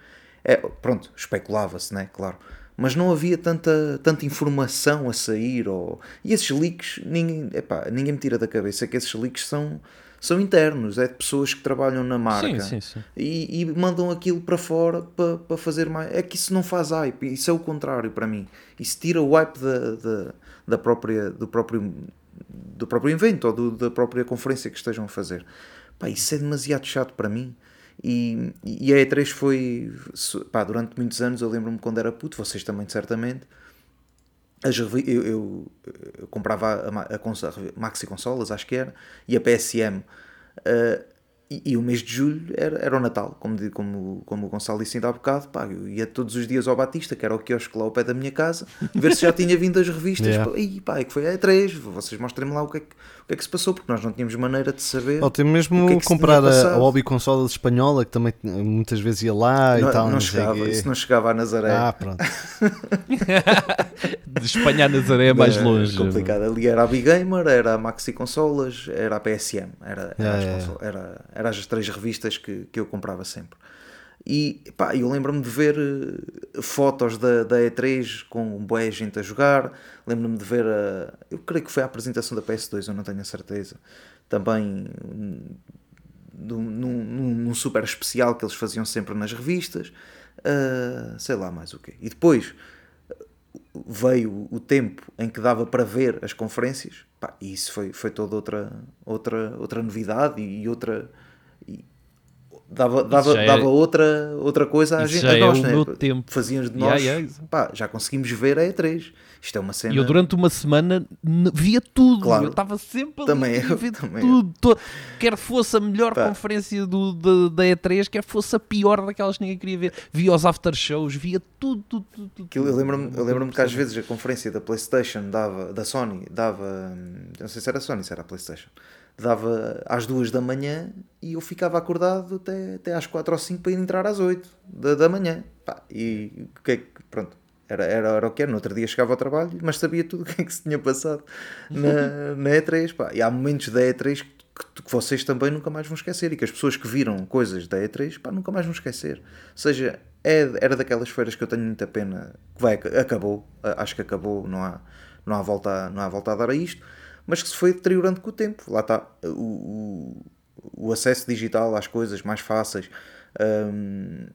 é, pronto, especulava-se, né? Claro. Mas não havia tanta, tanta informação a sair. Ou... E esses leaks, ninguém, epá, ninguém me tira da cabeça que esses leaks são, são internos, é de pessoas que trabalham na marca Sim, sim, sim. E, e mandam aquilo para fora para, para fazer mais. É que isso não faz hype, isso é o contrário para mim. Isso tira o hype da, da, da própria, do, próprio, do próprio evento ou do- da própria conferência que estejam a fazer. Pá, isso é demasiado chato para mim. E, e a E3 foi. Pá, durante muitos anos, eu lembro-me quando era puto, vocês também certamente. As eu, eu- eu comprava a, a, a revi- Maxi Consolas, acho que era, e a PSM. eh, e, e o mês de julho era, era o Natal, como, como, como o Gonçalo disse ainda há bocado. Pá, eu ia todos os dias ao Batista, que era o quiosque lá ao pé da minha casa, ver se já [LAUGHS] tinha vindo as revistas. Yeah. Pá, e pá, é que foi a E3, vocês mostrem-me lá o que, é que, o que é que se passou, porque nós não tínhamos maneira de saber. Ou tem mesmo O que é que comprar a, a Hobby Consola espanhola, que também muitas vezes ia lá não, e tal. não sei chegava, quê. isso não chegava a Nazaré. Ah, pronto. [LAUGHS] De Espanha a Nazaré é mais É longe. complicado. Ali era a Big Gamer, era a Maxi Consolas, era a PSM. Era, era, Yeah, as, yeah, consol- era, era as três revistas que, que eu comprava sempre. E pá, eu lembro-me de ver eh, fotos da, da E3 com boa gente a jogar. Lembro-me de ver a. Eu creio que foi a apresentação da PS2, eu não tenho a certeza. Também hum, num, num, num- super especial que eles faziam sempre nas revistas. Ah, sei lá mais o quê. E depois veio o tempo em que dava para ver as conferências, pá, e isso foi, foi toda outra, outra, outra novidade e outra. E dava é- dava outra, outra coisa a gente. já a é nós, o né? meu tempo. Faziam de Yeah, nós. yeah, exato. pá, já conseguimos ver a E3. Isto é uma cena. E eu durante uma semana via tudo. Claro. Eu estava sempre ali Também a eu, ver também tudo. Quer fosse a melhor Pá. conferência do, da, da E3, quer fosse a pior daquelas que ninguém queria ver. Via os after shows, via tudo, tudo, tudo. tudo, Aquilo, eu lembro-me Uma eu lembro-me que às vezes a conferência da PlayStation dava, da Sony, dava, hum, não sei se era a Sony, se era a PlayStation, dava às duas da manhã e eu ficava acordado até, até às quatro ou cinco para ir entrar às oito da, da manhã. Pá, e o que é que, pronto, era, era, era o que era. No outro dia chegava ao trabalho, mas sabia tudo o que é que se tinha passado na, [LAUGHS] na E3. Pá. E há momentos da E3 que, que, vocês também nunca mais vão esquecer e que as pessoas que viram coisas da E3 pá, nunca mais vão esquecer. Ou seja, é, era daquelas feiras que eu tenho muita pena que vai, acabou, acho que acabou, não há, não há, volta, não há volta a dar a isto, mas que se foi deteriorando com o tempo. Lá está o, o, o acesso digital às coisas mais fáceis. hum,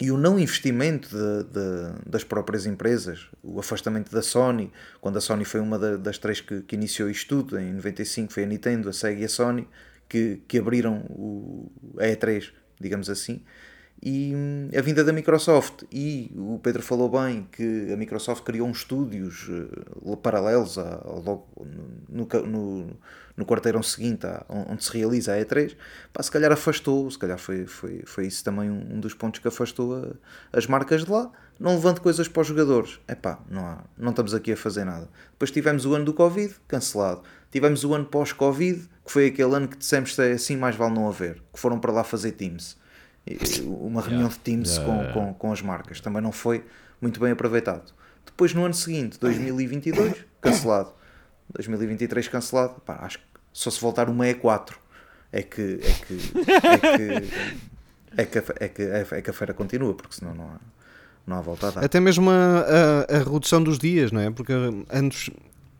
e o não investimento de- de- das próprias empresas, o afastamento da Sony, quando a Sony foi uma da- das três que, que iniciou isto tudo, em 95 foi a Nintendo, a Sega e a Sony, que, que abriram o, a E3, digamos assim, e hum, a vinda da Microsoft, e o Pedro falou bem que a Microsoft criou uns estúdios eh, paralelos a- ao, no, no, no, quarteirão seguinte à- onde se realiza a E3, pá, se calhar afastou, se calhar foi, foi, foi isso também um, dos pontos que afastou a- as marcas de lá. Não levante coisas para os jogadores. É pá, não, há, não estamos aqui a fazer nada. Depois tivemos o ano do Covid, cancelado. Tivemos o ano pós-Covid, que foi aquele ano que dissemos que assim mais vale não haver, que foram para lá fazer Teams. Uma reunião de Teams com, com, com as marcas. Também não foi muito bem aproveitado. Depois, no ano seguinte, 2022, [COUGHS] cancelado. 2023 cancelado. Pá, acho que só se voltar uma E4. é que é que é que é que, a, é que, é que a feira continua, porque senão não há, não há volta a dar. Até mesmo a, a, a redução dos dias, não é? Porque antes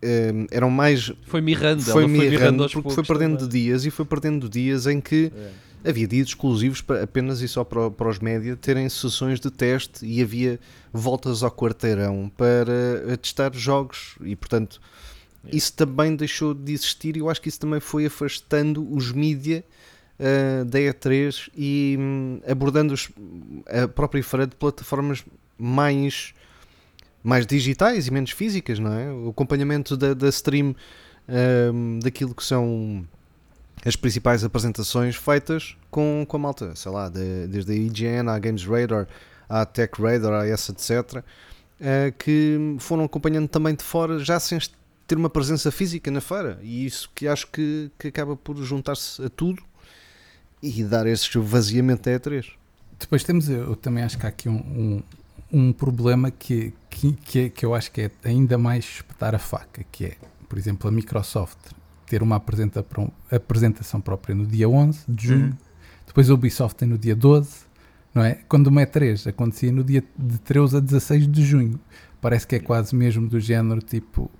eh, eram mais. Foi mirrando, Foi ela foi mirrando porque poucos foi perdendo também. dias e foi perdendo dias em que havia dias exclusivos para, apenas e só para, para os média terem sessões de teste e havia voltas ao quarteirão para eh, testar jogos e portanto isso também deixou de existir e eu acho que isso também foi afastando os mídia eh, da E3 e hum, abordando os- a própria feira de plataformas mais mais digitais e menos físicas, não é? O acompanhamento da, da stream hum, daquilo que são as principais apresentações feitas com, com a malta, sei lá, de- desde a IGN à Games Radar, à Tech Radar, a essa, etc., eh, que foram acompanhando também de fora, já sem ter uma presença física na feira. E isso que acho que, que acaba por juntar-se a tudo e dar esse vaziamento da E3. Depois temos, eu também acho que há aqui um, um, um problema que, que, que, é- que eu acho que é ainda mais espetar a faca, que é, por exemplo, a Microsoft ter uma apresenta- apresentação própria no dia 11 de junho, Uhum. depois a Ubisoft tem no dia 12, não é? Quando uma E3 acontecia no dia de 13 a 16 de junho. Parece que é quase mesmo do género, tipo,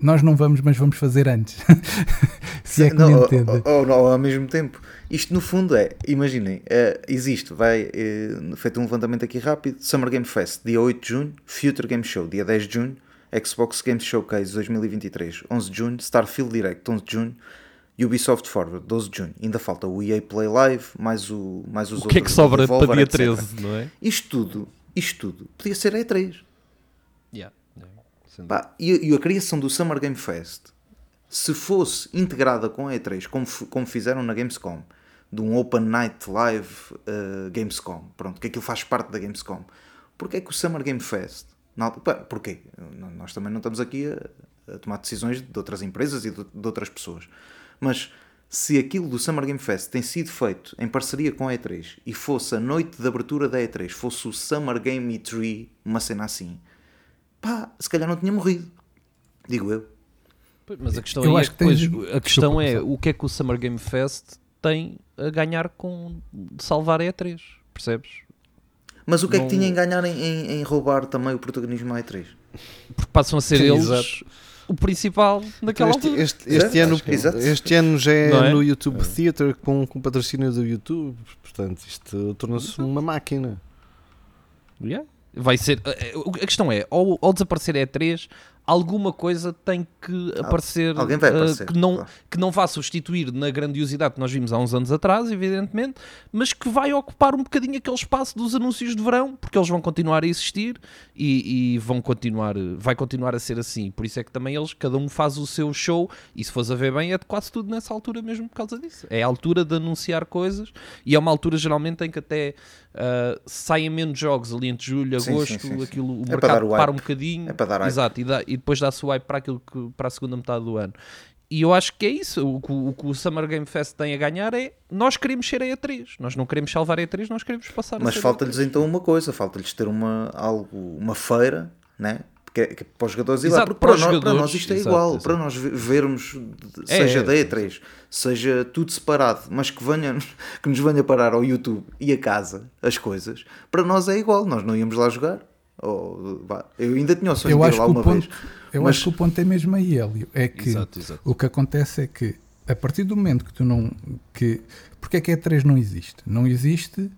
nós não vamos, mas vamos fazer antes. [LAUGHS] Se é que não, me ou- entende. ou- ou não, ao mesmo tempo. Isto no fundo é, imaginem, eh, existe, vai, eh, feito um levantamento aqui rápido, Summer Game Fest, dia 8 de junho, Future Game Show, dia 10 de junho, Xbox Game Showcase 2023, 11 de junho, Starfield Direct, 11 de junho, Ubisoft Forward, 12 de junho. Ainda falta o EA Play Live, mais, o, mais os O que é que outros, sobra para dia etc. 13, não é? Isto tudo, isto tudo, podia ser a E3. Yeah. Pá, e, e a criação do Summer Game Fest, se fosse integrada com a E3, como, como fizeram na Gamescom, de um Open Night Live uh, Gamescom, pronto, que aquilo faz parte da Gamescom, porque é que o Summer Game Fest, pá, porquê? Nós também não estamos aqui a, a tomar decisões de outras empresas e de, de outras pessoas, mas se aquilo do Summer Game Fest tem sido feito em parceria com a E3 e fosse a noite de abertura da E3, fosse o Summer Game E3, uma cena assim, pá, se calhar não tinha morrido. Digo eu. Mas a questão Eu é que tens- depois, a questão é o que é que o Summer Game Fest tem a ganhar com salvar a E3, percebes? Mas o que é Não- que tinha em ganhar em, em- em roubar também o protagonismo à E3? Porque passam a ser Sim, eles exato. o principal naquela Este, altura. este, este ano, que- exato. este ano já é, é? no YouTube Theater com, com patrocínio do YouTube, portanto isto tornou-se uma máquina. Yeah. Vai ser. A, a- a questão é, ao, ao desaparecer a E3, alguma coisa tem que aparecer, alguém vai eh, aparecer, que, não, claro. que não vá substituir na grandiosidade que nós vimos há uns anos atrás, evidentemente, mas que vai ocupar um bocadinho aquele espaço dos anúncios de verão, porque eles vão continuar a existir e, e vão continuar, vai continuar a ser assim. Por isso é que também eles, cada um faz o seu show, e se fores a ver bem, é de quase tudo nessa altura mesmo por causa disso. É a altura de anunciar coisas e é uma altura geralmente em que até ah, saem menos jogos ali entre julho e Sim, agosto, sim, sim, aquilo, o É para mercado para um bocadinho. É para dar hype. Exato, e, dá- e depois dá-se o hype para, aquilo que, para a segunda metade do ano. E eu acho que é isso. O, que o- o que o Summer Game Fest tem a ganhar é nós queremos ser a E3. Nós não queremos salvar a E3, nós queremos passar Mas falta-lhes a E3. então uma coisa, falta-lhes ter uma, algo, uma feira, né? Que é, que é para os jogadores ir lá, porque para para, nós, para nós isto é exato, igual, exato. para nós ve- vermos, É, seja é, da E3, seja tudo separado, mas que, venha, [LAUGHS] que nos venha parar ao YouTube e a casa as coisas, para nós é igual, nós não íamos lá jogar. Ou, vá, eu ainda tinha o sonho Eu de ir acho lá que o uma ponto, vez. eu mas- acho que o ponto é mesmo aí, Hélio. É que Exato, exato. o que acontece é que a partir do momento que tu não. Que, porque é que a E3 não existe? Não existe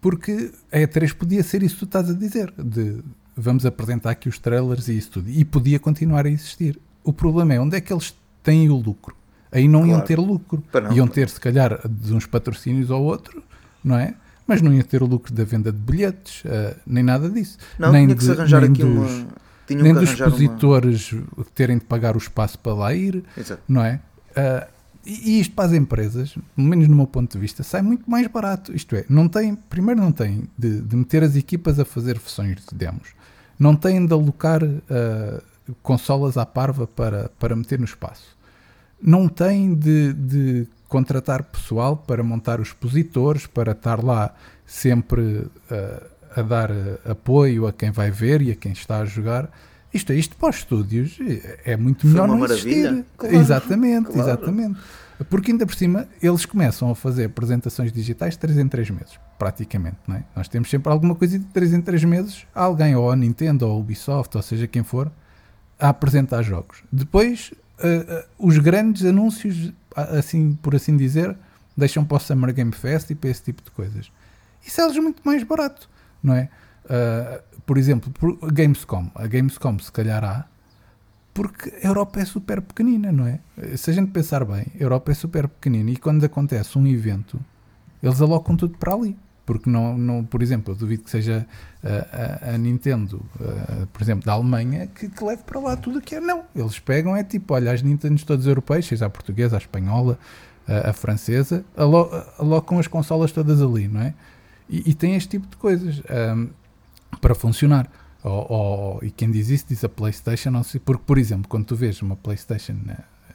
porque a E3 podia ser isso que tu estás a dizer. De vamos apresentar aqui os trailers e isso tudo. E podia continuar a existir. O problema é onde é que eles têm o lucro. Aí não iam Claro. ter lucro. Não, iam ter, se calhar, de uns patrocínios ou outro, não é? Mas não iam ter o lucro da venda de bilhetes, ah, nem nada disso. Não, nem tinha que se arranjar aqui dos- uma. Tinham nem dos arranjar uma. expositores terem de pagar o espaço para lá ir, Exato. não é? E e isto para as empresas, pelo menos no meu ponto de vista, sai muito mais barato. Isto é, não tem, primeiro não tem de, de meter as equipas a fazer versões de demos, não têm de alocar ah, consolas à parva para, para meter no espaço, não têm de, de contratar pessoal para montar os expositores, para estar lá sempre ah, a dar apoio a quem vai ver e a quem está a jogar. Isto é, isto para os estúdios é- muito Foi melhor uma não maravilha. existir. Claro, exatamente, claro. exatamente. Porque ainda por cima eles começam a fazer apresentações digitais 3 em 3 meses, praticamente, não é? Nós temos sempre alguma coisa de 3 em 3 meses, alguém, ou a Nintendo, ou a Ubisoft, ou seja quem for, a apresentar jogos. Depois, uh, uh, os grandes anúncios, assim por assim dizer, deixam para o Summer Game Fest e para esse tipo de coisas. Isso é muito mais barato, não é? Uh, por exemplo, por Gamescom. A Gamescom se calhar há, porque a Europa é super pequenina, não é? Se a gente pensar bem, a Europa é super pequenina e quando acontece um evento, eles alocam tudo para ali. Porque, não, não, por exemplo, eu duvido que seja a, a, a Nintendo, por exemplo, da Alemanha, que, que leve para lá tudo o que é. Não, eles pegam, é tipo, olha, as Nintendos todas europeias, seja a portuguesa, a espanhola, a, a francesa, alo, alocam as consolas todas ali, não é? E, e tem este tipo de coisas um, para funcionar. Ou, ou, e quem diz isso diz a PlayStation, não sei, porque, por exemplo, quando tu vês uma PlayStation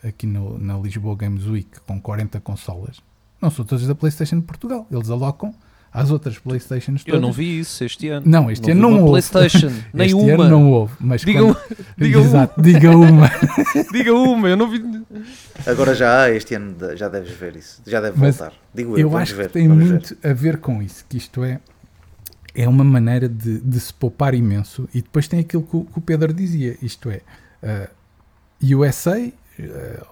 aqui no, na Lisboa Games Week com 40 consolas, não são todas da PlayStation de Portugal. Eles alocam às outras Playstations todas. Eu não vi isso este ano. Não, este ano não houve. PlayStation, [LAUGHS] nem este uma. Ano não houve. Mas diga, quando... diga [LAUGHS] Exato, uma. diga uma. [LAUGHS] diga uma, eu não vi. Agora já há, este ano já deves ver isso. Já deve Mas voltar. Digo eu, eu acho ver, que tem ver. muito a ver com isso, que isto é é uma maneira de, de, se poupar imenso. E depois tem aquilo que o, que o Pedro dizia: isto é, uh, USA uh,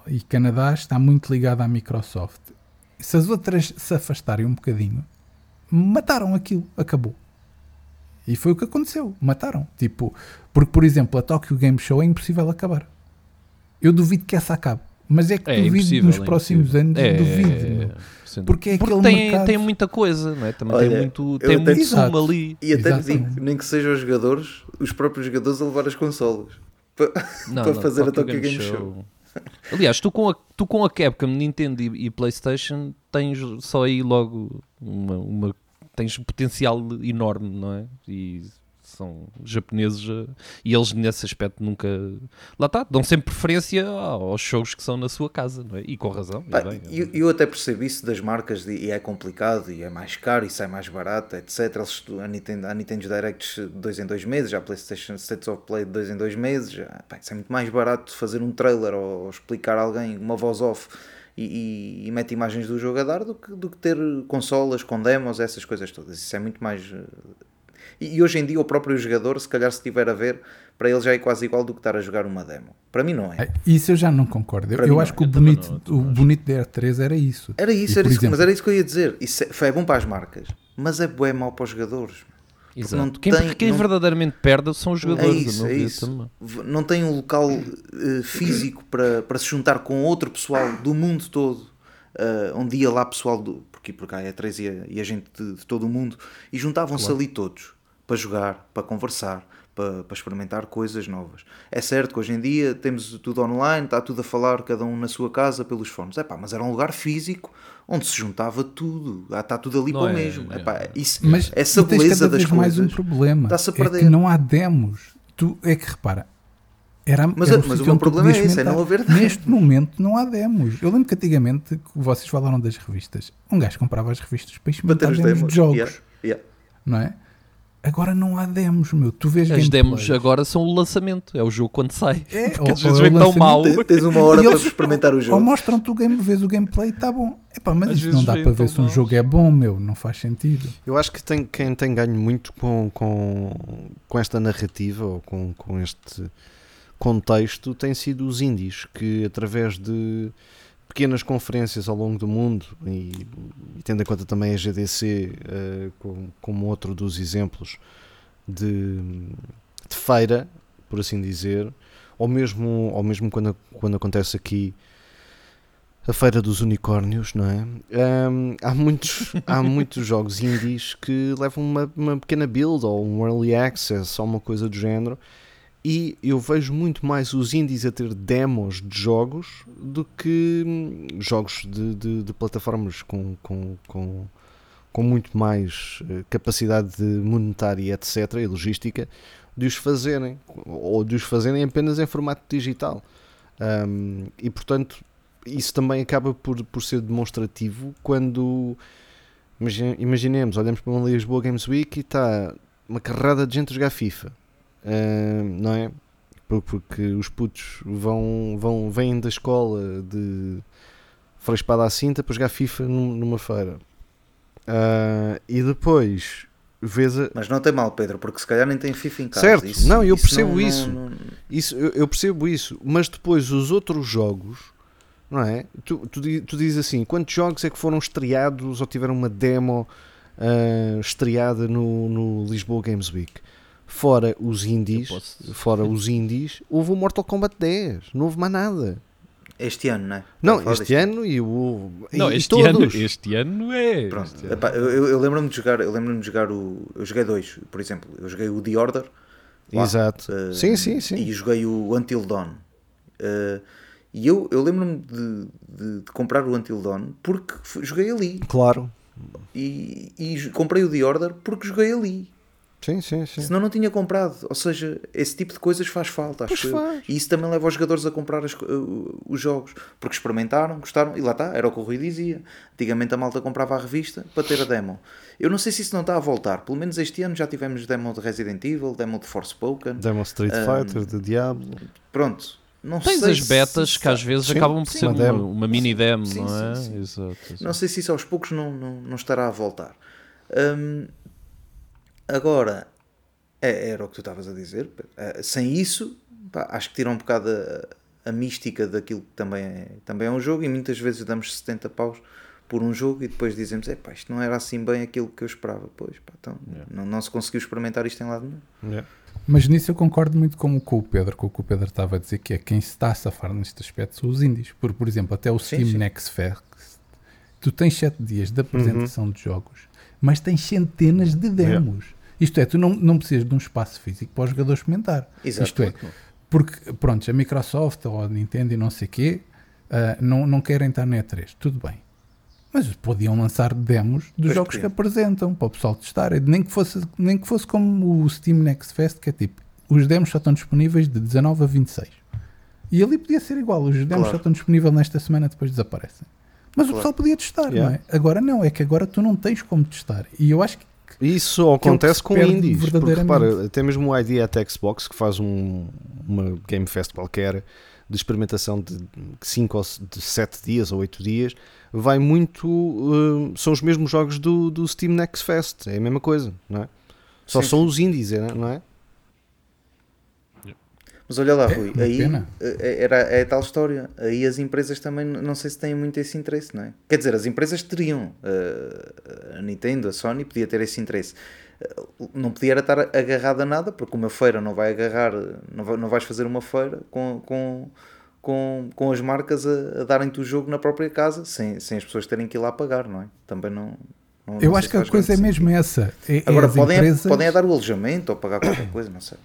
e Canadá está muito ligado à Microsoft. Se as outras se afastarem um bocadinho, mataram aquilo, acabou. E foi o que aconteceu, mataram. Tipo, porque, por exemplo, a Tokyo Game Show é impossível acabar. Eu duvido que essa acabe. Mas é que É duvido nos é próximos impossível. anos, É, duvido. é, dúvida. Porque é Porque tem, mercado- tem muita coisa, não é? Também Olha, tem muito, tem até- muito sumo ali. E até digo, nem que sejam os jogadores, os próprios jogadores a levar as consolas. [LAUGHS] Pa- Não, para não, fazer a Tokyo Game Aliás, tu com, a, tu com a Capcom, Nintendo e, e Playstation tens só aí logo uma, uma- tens um potencial enorme, não é? E são japoneses eh, e eles nesse aspecto nunca lá está, dão sempre preferência aos shows que são na sua casa, não é? E com razão. e Pá, bem, é eu, eu até percebo isso das marcas de- e é complicado e é mais caro e sai mais barato, etc. Eles, a Nintendo, a Nintendo Directs de dois em dois meses, já a PlayStation States of Play de dois em dois meses, já, pá, isso é muito mais barato fazer um trailer ou, ou explicar a alguém uma voz off e, e, e mete imagens do jogo a dar do que, do que ter consolas com demos, essas coisas todas. Isso é muito mais. E, e hoje em dia o próprio jogador, se calhar se estiver a ver, para ele já é quase igual do que estar a jogar uma demo. Para mim não é. É, Isso eu já não concordo. Eu, Para eu mim acho não. que o Eu bonito, não, o bonito da R3 era isso. Era isso, E, era por isso exemplo, mas era isso que eu ia dizer. Isso é, foi bom para as marcas, mas é bué mau para os jogadores. Exato. não quem tem- quem não- verdadeiramente perde são os É jogadores, a isso, é isso. Não tem um local eh, físico para, para se juntar com outro pessoal do mundo todo. eh, onde ia lá pessoal do. Porque, porque a E3 ia, ia gente de, de todo o mundo e juntavam-se ali todos para jogar, para conversar, para, para experimentar coisas novas. É certo que hoje em dia temos tudo online, está tudo a falar, cada um na sua casa, pelos fones. É pá, mas era um lugar físico onde se juntava tudo. Ah, Está tudo ali Não para o é, mesmo. é, Epá, é. isso, Mas essa e tens beleza cada das vez mais um coisas problema. está-se a É perder. que não há demos. Tu, é que repara. Era, Mas- era um mas o meu problema é esse, é não haver demos. Neste momento não há demos. Eu lembro que antigamente, que vocês falaram das revistas, um gajo comprava as revistas para experimentar os demos demos. de jogos. Yeah, yeah. Não é? Agora não há demos, meu. Tu vês As demos gameplays. agora são o lançamento, é o jogo quando sai. É, Porque às ou- vezes ou vem tão mal. Tens- uma hora E para experimentar o Ou jogo. mostram-te o game, vês o gameplay, está bom. Epá, mas Às isto não dá para ver se um mal. jogo é bom, meu. Não faz sentido. Eu acho que tem, quem tem ganho muito com, com, com esta narrativa ou com, com este contexto tem sido os indies, que através de pequenas conferências ao longo do mundo e, e tendo em conta também a GDC eh, como, como outro dos exemplos de, de feira, por assim dizer, ou mesmo, ou mesmo quando, quando acontece aqui a feira dos unicórnios, não é? Ahm, há, muitos, [LAUGHS] há muitos jogos indies que levam uma, uma pequena build ou um early access ou uma coisa do género. E eu vejo muito mais os indies a ter demos de jogos do que hum, jogos de, de, de plataformas com, com, com, com muito mais eh, capacidade de monetária, etc., e logística, de os fazerem, ou de os fazerem apenas em formato digital. Ahm, e portanto, isso também acaba por, por ser demonstrativo quando imagi- imaginemos, olhamos para uma Lisboa Games Week e está uma carrada de gente a jogar FIFA, Ahm, não é? Por- Porque os putos vão, vão, vêm da escola de Freio espada à cinta para jogar FIFA num- numa feira. Ah, e depois vês a, Mas não tem mal, Pedro, porque se calhar nem tem FIFA em casa. Certo, não, eu percebo não- isso. não- não- Isso, eu, eu percebo isso, mas depois os outros jogos, não é? Tu, tu, tu dizes assim: quantos jogos é que foram estreados ou tiveram uma demo ah, estreada no, no Lisboa Games Week? Fora os indies, posso- fora os indies, houve o Mortal Kombat 10, não houve mais nada. Este ano, não é? Não, este ano e o. Não, e este todos. ano, este ano é. Pronto. este ano. Epá, eu eu, eu lembro-me de jogar, eu lembro-me de jogar o. Eu joguei dois, por exemplo. Eu joguei o The Order. lá, Exato. eh, sim, sim, sim. E joguei o Until Dawn. Eh, e eu, eu lembro-me de, de- de comprar o Until Dawn porque joguei ali. Claro. E, e comprei o The Order porque joguei ali. Sim, sim, sim. Senão não tinha comprado. Ou seja, esse tipo de coisas faz falta. Pois Acho faz. E isso também leva os jogadores a comprar as uh, os jogos. Porque experimentaram, gostaram. E lá está, era o que o Rui dizia. Antigamente a malta comprava a revista para ter a demo. Eu não sei se isso não está a voltar. Pelo menos este ano já tivemos demo de Resident Evil, demo de Forspoken. Demo Street Um, Fighter, de Diablo. Pronto. Não Tens sei as se- betas que às vezes Sim, acabam por sim. ser Uma uma, demo. uma mini demo, Sim, não é? sim. Exato, exato. Não sei se isso aos poucos não, não, não estará a voltar. Hum, agora, é- era o que tu estavas a dizer. Eh, sem isso, pá, acho que tira um bocado a, a mística daquilo que também é, também é um jogo. E muitas vezes damos 70 paus por um jogo e depois dizemos: é pá, isto não era assim bem aquilo que eu esperava. Pois, pá, então não, não se conseguiu experimentar isto em lado nenhum. Mas nisso eu concordo muito com, o- com o Pedro, com o que o Pedro estava a dizer, que é quem se está a safar neste aspecto são os indies. Por, por exemplo, até o Sim, Steam sim. Next Fest, tu tens 7 dias de apresentação Uhum. de jogos, mas tens centenas de demos. Isto é, tu não, não precisas de um espaço físico para o jogador experimentar. Exato. Isto é, porque, pronto, a Microsoft ou a Nintendo e não sei o quê ah, não, não querem estar na E3. Tudo bem. Mas podiam lançar demos dos Pois jogos que podiam. apresentam para o pessoal testar. Nem que, fosse, nem que fosse como o Steam Next Fest, que é tipo, os demos só estão disponíveis de 19 a 26. E ali podia ser igual, os demos Claro. só estão disponíveis nesta semana, depois desaparecem. Mas o Claro. pessoal podia testar, Yeah. não é? Agora não, é que agora tu não tens como testar. E eu acho que Isso é acontece com indies. Porque repara, até mesmo o ID at Xbox, que faz um, uma Game Fest qualquer de experimentação de 5 ou de 7 dias ou 8 dias, vai muito. hum, são os mesmos jogos do, do Steam Next Fest. É a mesma coisa, não é? Só Sim, são os indies, é, não é? Mas olha lá, É, Rui, aí pena. eh, era, é a tal história. Aí as empresas também não sei se têm muito esse interesse, não é? Quer dizer, as empresas teriam. eh, a Nintendo, a Sony podia ter esse interesse. Eh, Não podia estar agarrado a nada, porque uma feira não vai agarrar, não, vai, não vais fazer uma feira com, com, com, com as marcas a, a darem-te o jogo na própria casa, sem, sem as pessoas terem que ir lá pagar, não é? Também não. não- eu não acho que a coisa é mesmo sentido. essa. É, é Agora, podem, empresas... podem dar o alojamento ou pagar qualquer [COUGHS] coisa, não sei.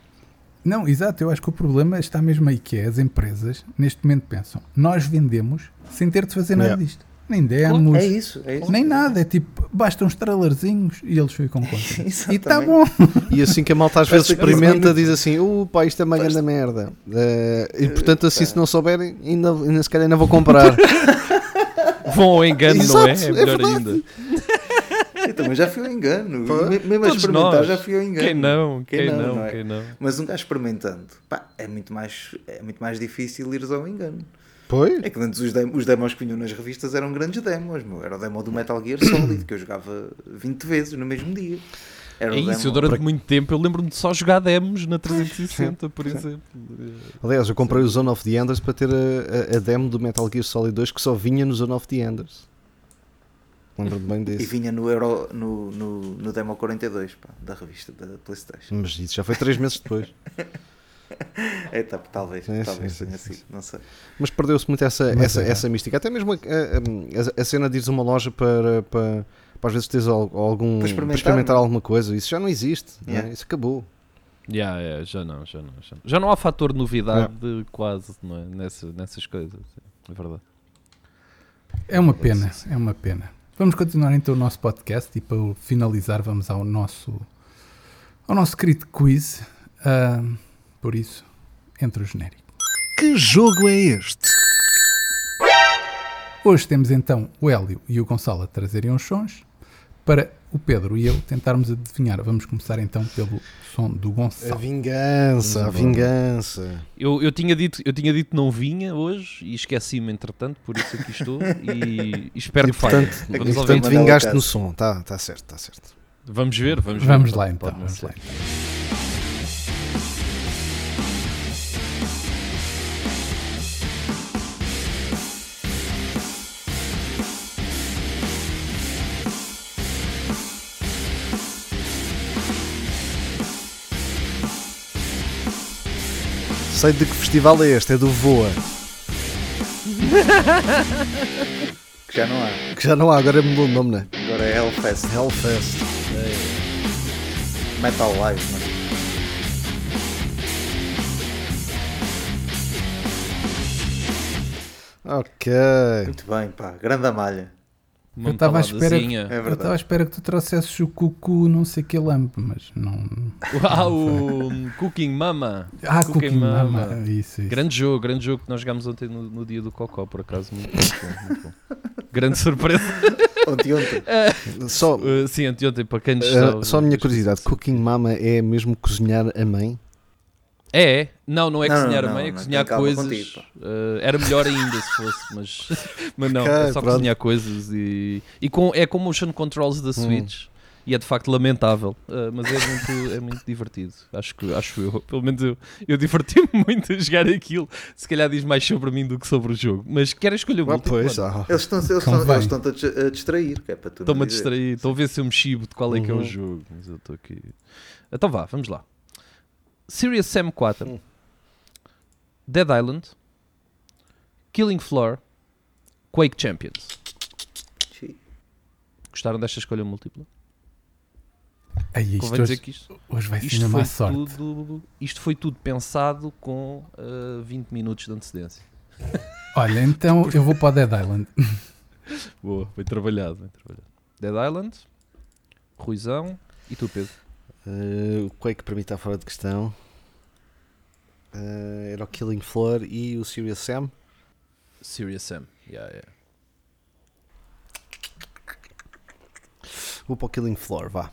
Não, exato, eu acho que o problema está mesmo aí, que é as empresas, neste momento pensam, nós vendemos sem ter de fazer nada Yeah. disto. Nem demos, É isso, é isso. nem nada, é tipo, basta uns trailerzinhos e eles ficam [LAUGHS] contra. e está bom. E assim que a malta às vezes experimenta, diz assim: uh, pá, isto é uma grande merda. Eh, e portanto, assim, se não souberem, ainda, ainda se calhar ainda vou comprar. [LAUGHS] Vão ao engano, não é? Exato, É é melhor verdade. ainda. Eu [LAUGHS] também já fui ao engano. Pô, Mesmo a experimentar nós. já fui ao engano. Quem não? Quem, Quem não? não, não é? Quem não? Mas um gajo experimentando, pá, é muito mais, é muito mais difícil ires ao engano. Pois, É que antes os, dem- os demos que vinham nas revistas eram grandes demos, meu. Era o demo do Metal Gear Solid, que eu jogava 20 vezes no mesmo dia. Era É isso, eu demo- durante muito tempo eu lembro-me de só jogar demos na 360, por exemplo. aliás, eu comprei o Zone of the Enders para ter a, a, a demo do Metal Gear Solid 2 que só vinha no Zone of the Enders. Lembro-me bem E disso. vinha no, Euro, no, no, no Demo 42, pá, da revista da Playstation. Mas isso já foi 3 meses depois. [LAUGHS] É, tá, talvez, Sim, talvez sim, tenha sim, sido, não sei. Mas perdeu-se muito essa, Mas essa, é. essa mística. Até mesmo a, a- a- a cena de ires a uma loja para, para, para às vezes teres al- algum. Para Para experimentar, experimentar, não é? alguma coisa. Isso já não existe. não é? Yeah. Isso acabou. Yeah, yeah, já não, já não, já não. Já não há fator novidade quase, não é? Nessa, nessas coisas. É verdade. É uma pena, é uma pena. Vamos continuar então o nosso podcast e para finalizar vamos ao nosso ao nosso querido quiz. Ah, por isso, entre o genérico. Que jogo é este? Hoje temos então o Hélio e o Gonçalo a trazerem uns sons. Para o Pedro e eu tentarmos adivinhar. Vamos começar então pelo som do A Gonçalo. vingança, a vingança. Eu, eu, tinha dito, eu tinha dito não vinha hoje e esqueci-me entretanto, por isso aqui estou e, e espero E que falhe. portanto, Vamos, e ouvir. portanto vingaste no som, tá, tá certo, tá certo. vamos ver, vamos ver. Vamos lá então. Vamos lá. Sei de que festival é este, é do Voa, Que já não há. que já não há, agora mudou o nome, né? Agora é Hellfest. Hellfest. Metal Live, mas Ok. muito bem, pá. Grande malha. Uma Eu estava à espera que-. É Eu estava à espera que tu trouxesses o cucu não sei que lamp, mas não. Ah, o Cooking Mama. Ah, Cooking cooking mama. Mama. Isso, isso. Grande jogo, grande jogo que nós jogámos ontem no, no dia do Cocó, por acaso. Muito, muito bom, muito bom. Grande surpresa. [LAUGHS] Ontem, ontem. Só, Uh, sim, anteontem, para quem nos uh, só a minha curiosidade, Cooking Mama é mesmo cozinhar a mãe? É, é. Não, não é Não, cozinhar não, a mãe, é cozinhar coisas. Uh, era melhor ainda se fosse, mas, [LAUGHS] mas não, é só pronto. cozinhar coisas e, e com, é com motion controls da Switch. E é de facto lamentável, uh, mas é muito, é muito divertido. Acho que acho eu, pelo menos eu, eu diverti-me [LAUGHS] muito a jogar aquilo. Se calhar diz mais sobre mim do que sobre o jogo. Mas quero escolher o Ah, pois, ah. Eles estão eles estão, eles estão a dis- a distrair, que é para tu não Estou-me a distrair, estou a ver se eu me chibo de qual é que é Uhum. o jogo. Mas eu estou aqui. Então vá, vamos lá. Serious Sam 4, Hum. Dead Island, Killing Floor, Quake Champions. Sim. Gostaram desta escolha múltipla? Ai, isto Convém dizer hoje, que isto, hoje vai ser isto, uma má foi sorte. tudo, isto foi tudo pensado com uh, 20 minutos de antecedência. [LAUGHS] Olha, então eu vou para o Dead Island. [LAUGHS] Boa, foi trabalhado, bem trabalhado. Dead Island, Ruizão e tu, Pedro. Uh, o Quake para mim está fora de questão. Uh, era o Killing Floor e o Serious Sam. Serious Sam. Yeah, yeah. Vou para o Killing Floor, vá.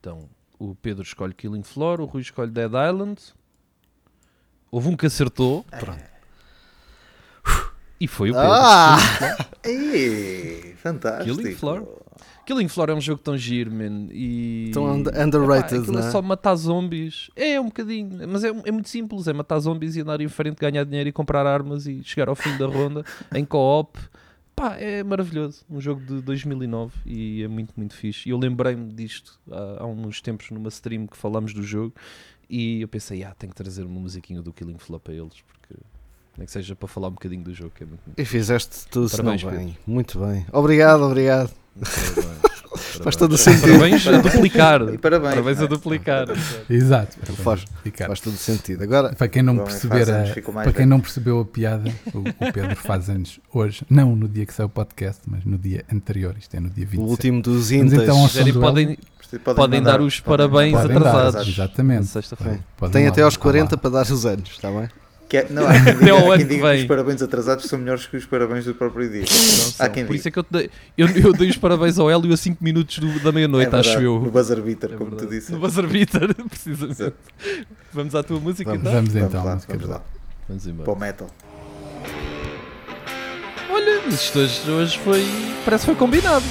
Então, o Pedro escolhe Killing Floor, o Rui escolhe Dead Island. Houve um que acertou. E foi o Pedro. Ah! [LAUGHS] Ei, fantástico. Killing Floor. Killing Floor é um jogo tão giro, man. E... Tão und- underrated, Epá, aquilo não é? é só matar zombies. É, um bocadinho. Mas é, é muito simples. É matar zombies e andar em frente, ganhar dinheiro e comprar armas e chegar ao fim da ronda [LAUGHS] em co-op. Pá, é maravilhoso. Um jogo de 2009 e é muito, muito fixe. E eu lembrei-me disto há, há uns tempos numa stream que falámos do jogo e eu pensei, ah, tenho que trazer uma musiquinha do Killing Floor para eles, porque nem que seja para falar um bocadinho do jogo, que é muito, E fizeste tudo se não Parabéns, bem. Muito bem. Obrigado, obrigado. [LAUGHS] Parabéns. Faz todo o sentido. Parabéns a duplicar. E parabéns. Parabéns a duplicar. Exato. Faz, faz todo o sentido. Agora, Para quem não perceber, a- para quem não percebeu a piada, o, o Pedro faz anos hoje, não no dia que saiu o podcast, mas no dia anterior, isto é no dia o 27. último dos intas. então podem, podem mandar- dar os podem parabéns. Podem dar, atrasados. exatamente. na sexta-feira. Podem Tem lá, até aos lá, 40 lá. para dar os anos, está bem? Que é- não, há [LAUGHS] quem Até diga, há ano quem que diga que vem. os parabéns atrasados são melhores que os parabéns do próprio dia. Não Há são. quem Por diga. isso é que eu, te dei, eu, eu dei os parabéns ao Hélio a 5 minutos do- da meia-noite, É acho eu. No buzzer beater, É como tu verdade. disse. No buzzer beater, [LAUGHS] precisamente. Exato. Vamos à tua música Vamos. então? Vamos Vamos então, lá, música vamos lá. Vamos Para embora. o metal. Olha, mas isto hoje, hoje foi. Parece que foi combinado.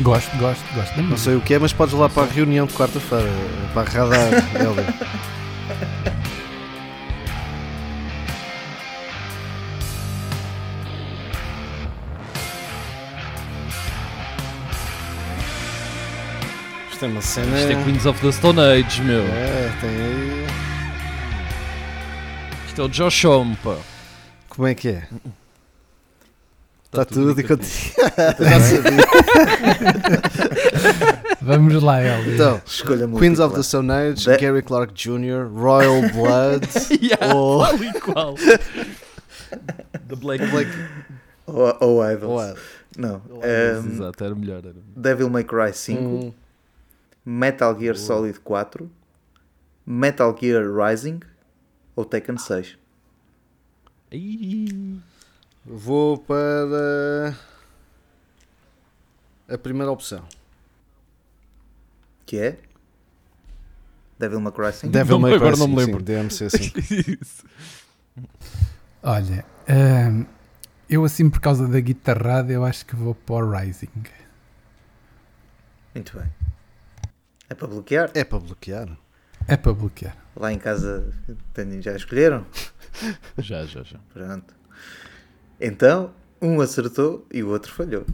Gosto, gosto, gosto da Não sei o que é, mas podes ir lá para a reunião de quarta-feira. Para a radar, [LAUGHS] Hélio. Isto é uma cena. Isto é Queens of the Stone Age, meu. É, tem aí. Isto é o Josh Homme, pá. Como é que é? Tá Está tudo e contigo. Já sabia. Vamos lá, Hélio. Então, Escolha múltipla. Queens of the Stone Age, De- Gary Clark Jr., Royal Blood. [LAUGHS] yeah, Oh. Tal e qual. [LAUGHS] The Black. Black Ou, ou Idols. Blood. Não. Mas, Ahm, Exato, era melhor. Era. Devil May Cry 5, Hum, Metal Gear Solid 4, Metal Gear Rising ou Tekken 6. Ih, vou para a primeira opção. Que é? Devil May Cry 5? Devil Não, May Cry agora não me 5, lembro. Sim, DMC, sim. [LAUGHS] Isso. Olha, ahm, eu assim por causa da guitarrada, eu acho que vou para o Rising. Muito bem. É para bloquear? É para bloquear. É para bloquear. Lá em casa já escolheram? [LAUGHS] Já, já, já. Pronto. Então, um acertou e o outro falhou.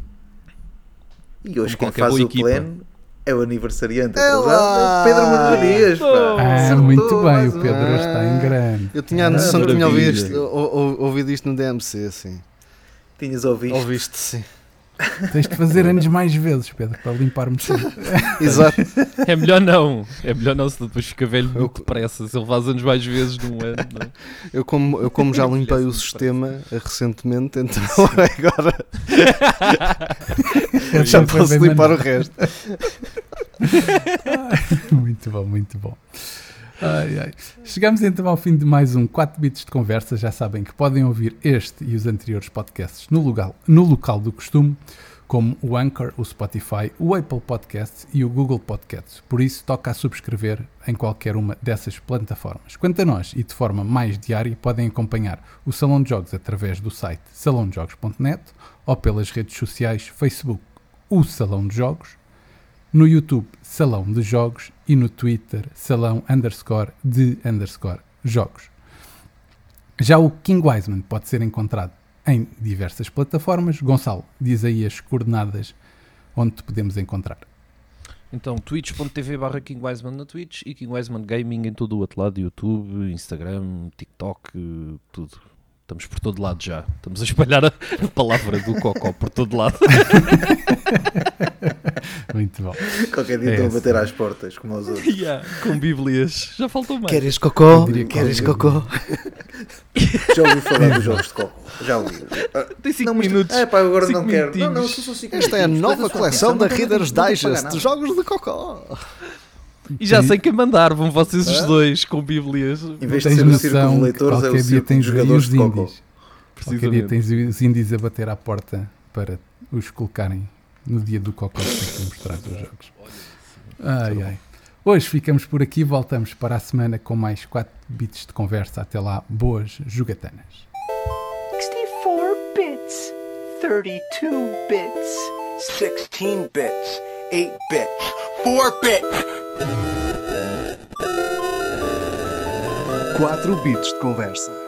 E hoje Como quem faz o equipa. pleno é o aniversariante. É atrasado, é o Pedro Margarias, pá. Ah, Acertou muito bem, o. Pedro hoje está em grande. Eu tinha a Ah, noção que tinha ouvido isto, ou- ou- ouvido isto no DMC, sim. Tinhas ouvido? Ouviste, sim. Tens de fazer anos mais vezes, Pedro, para limpar-me tudo. [LAUGHS] Exato. É melhor não. É melhor não, senão depois fica velho Eu- muito depressa. Se ele faz anos mais vezes num ano. Não. Eu como, eu como já [LAUGHS] limpei o sistema eh, recentemente, então [LAUGHS] agora já posso limpar o resto. muito bom, muito bom. Ai, ai. Chegamos então ao fim de mais um 4 bits de conversa. Já sabem que podem ouvir este e os anteriores podcasts no local, no local do costume, como o Anchor, o Spotify, o Apple Podcasts e o Google Podcasts. Por isso, toca a subscrever em qualquer uma dessas plataformas. Quanto a nós, e de forma mais diária, podem acompanhar o Salão de Jogos através do site salãojogos.net ou pelas redes sociais Facebook, o Salão de Jogos, no YouTube Salão de Jogos e no Twitter Salão underscore de underscore Jogos. Já o King Wiseman pode ser encontrado em diversas plataformas. Gonçalo, diz aí as coordenadas onde te podemos encontrar. Então, twitch.tv barra King Wiseman na Twitch e King Wiseman Gaming em todo o outro lado, YouTube, Instagram, TikTok, tudo. Estamos por todo lado já. Estamos a espalhar a a palavra do Cocó por todo lado. [LAUGHS] Muito bom. Qualquer dia É estão a esse. bater às portas, como aos outros. Yeah, com bíblias. Já faltou mais. Queres que Queres cocó? Já ouvi falar dos [LAUGHS] jogos de copo. Já ouvi. Tem 5 não, mas- minutos. É pá, agora Cinco não quero. Não, não, são só cinco Esta é a nova coleção atenção, da Reader's Digest de jogos de cocó. E já sei quem mandar. Vão vocês os dois com bíblias. Em vez de ser o círculo de leitores, é o qualquer dia círculo de jogadores os de indies. Qualquer dia tens os indies a bater à porta para os colocarem no dia do Cocó para mostrar os jogos. Ai, ai. Hoje ficamos por aqui, voltamos para a semana com mais 4 bits de conversa. Até lá, boas jogatanas. 64 bits, 32 bits, 16 bits, 8 bits, 4 bits. 4 bits de conversa.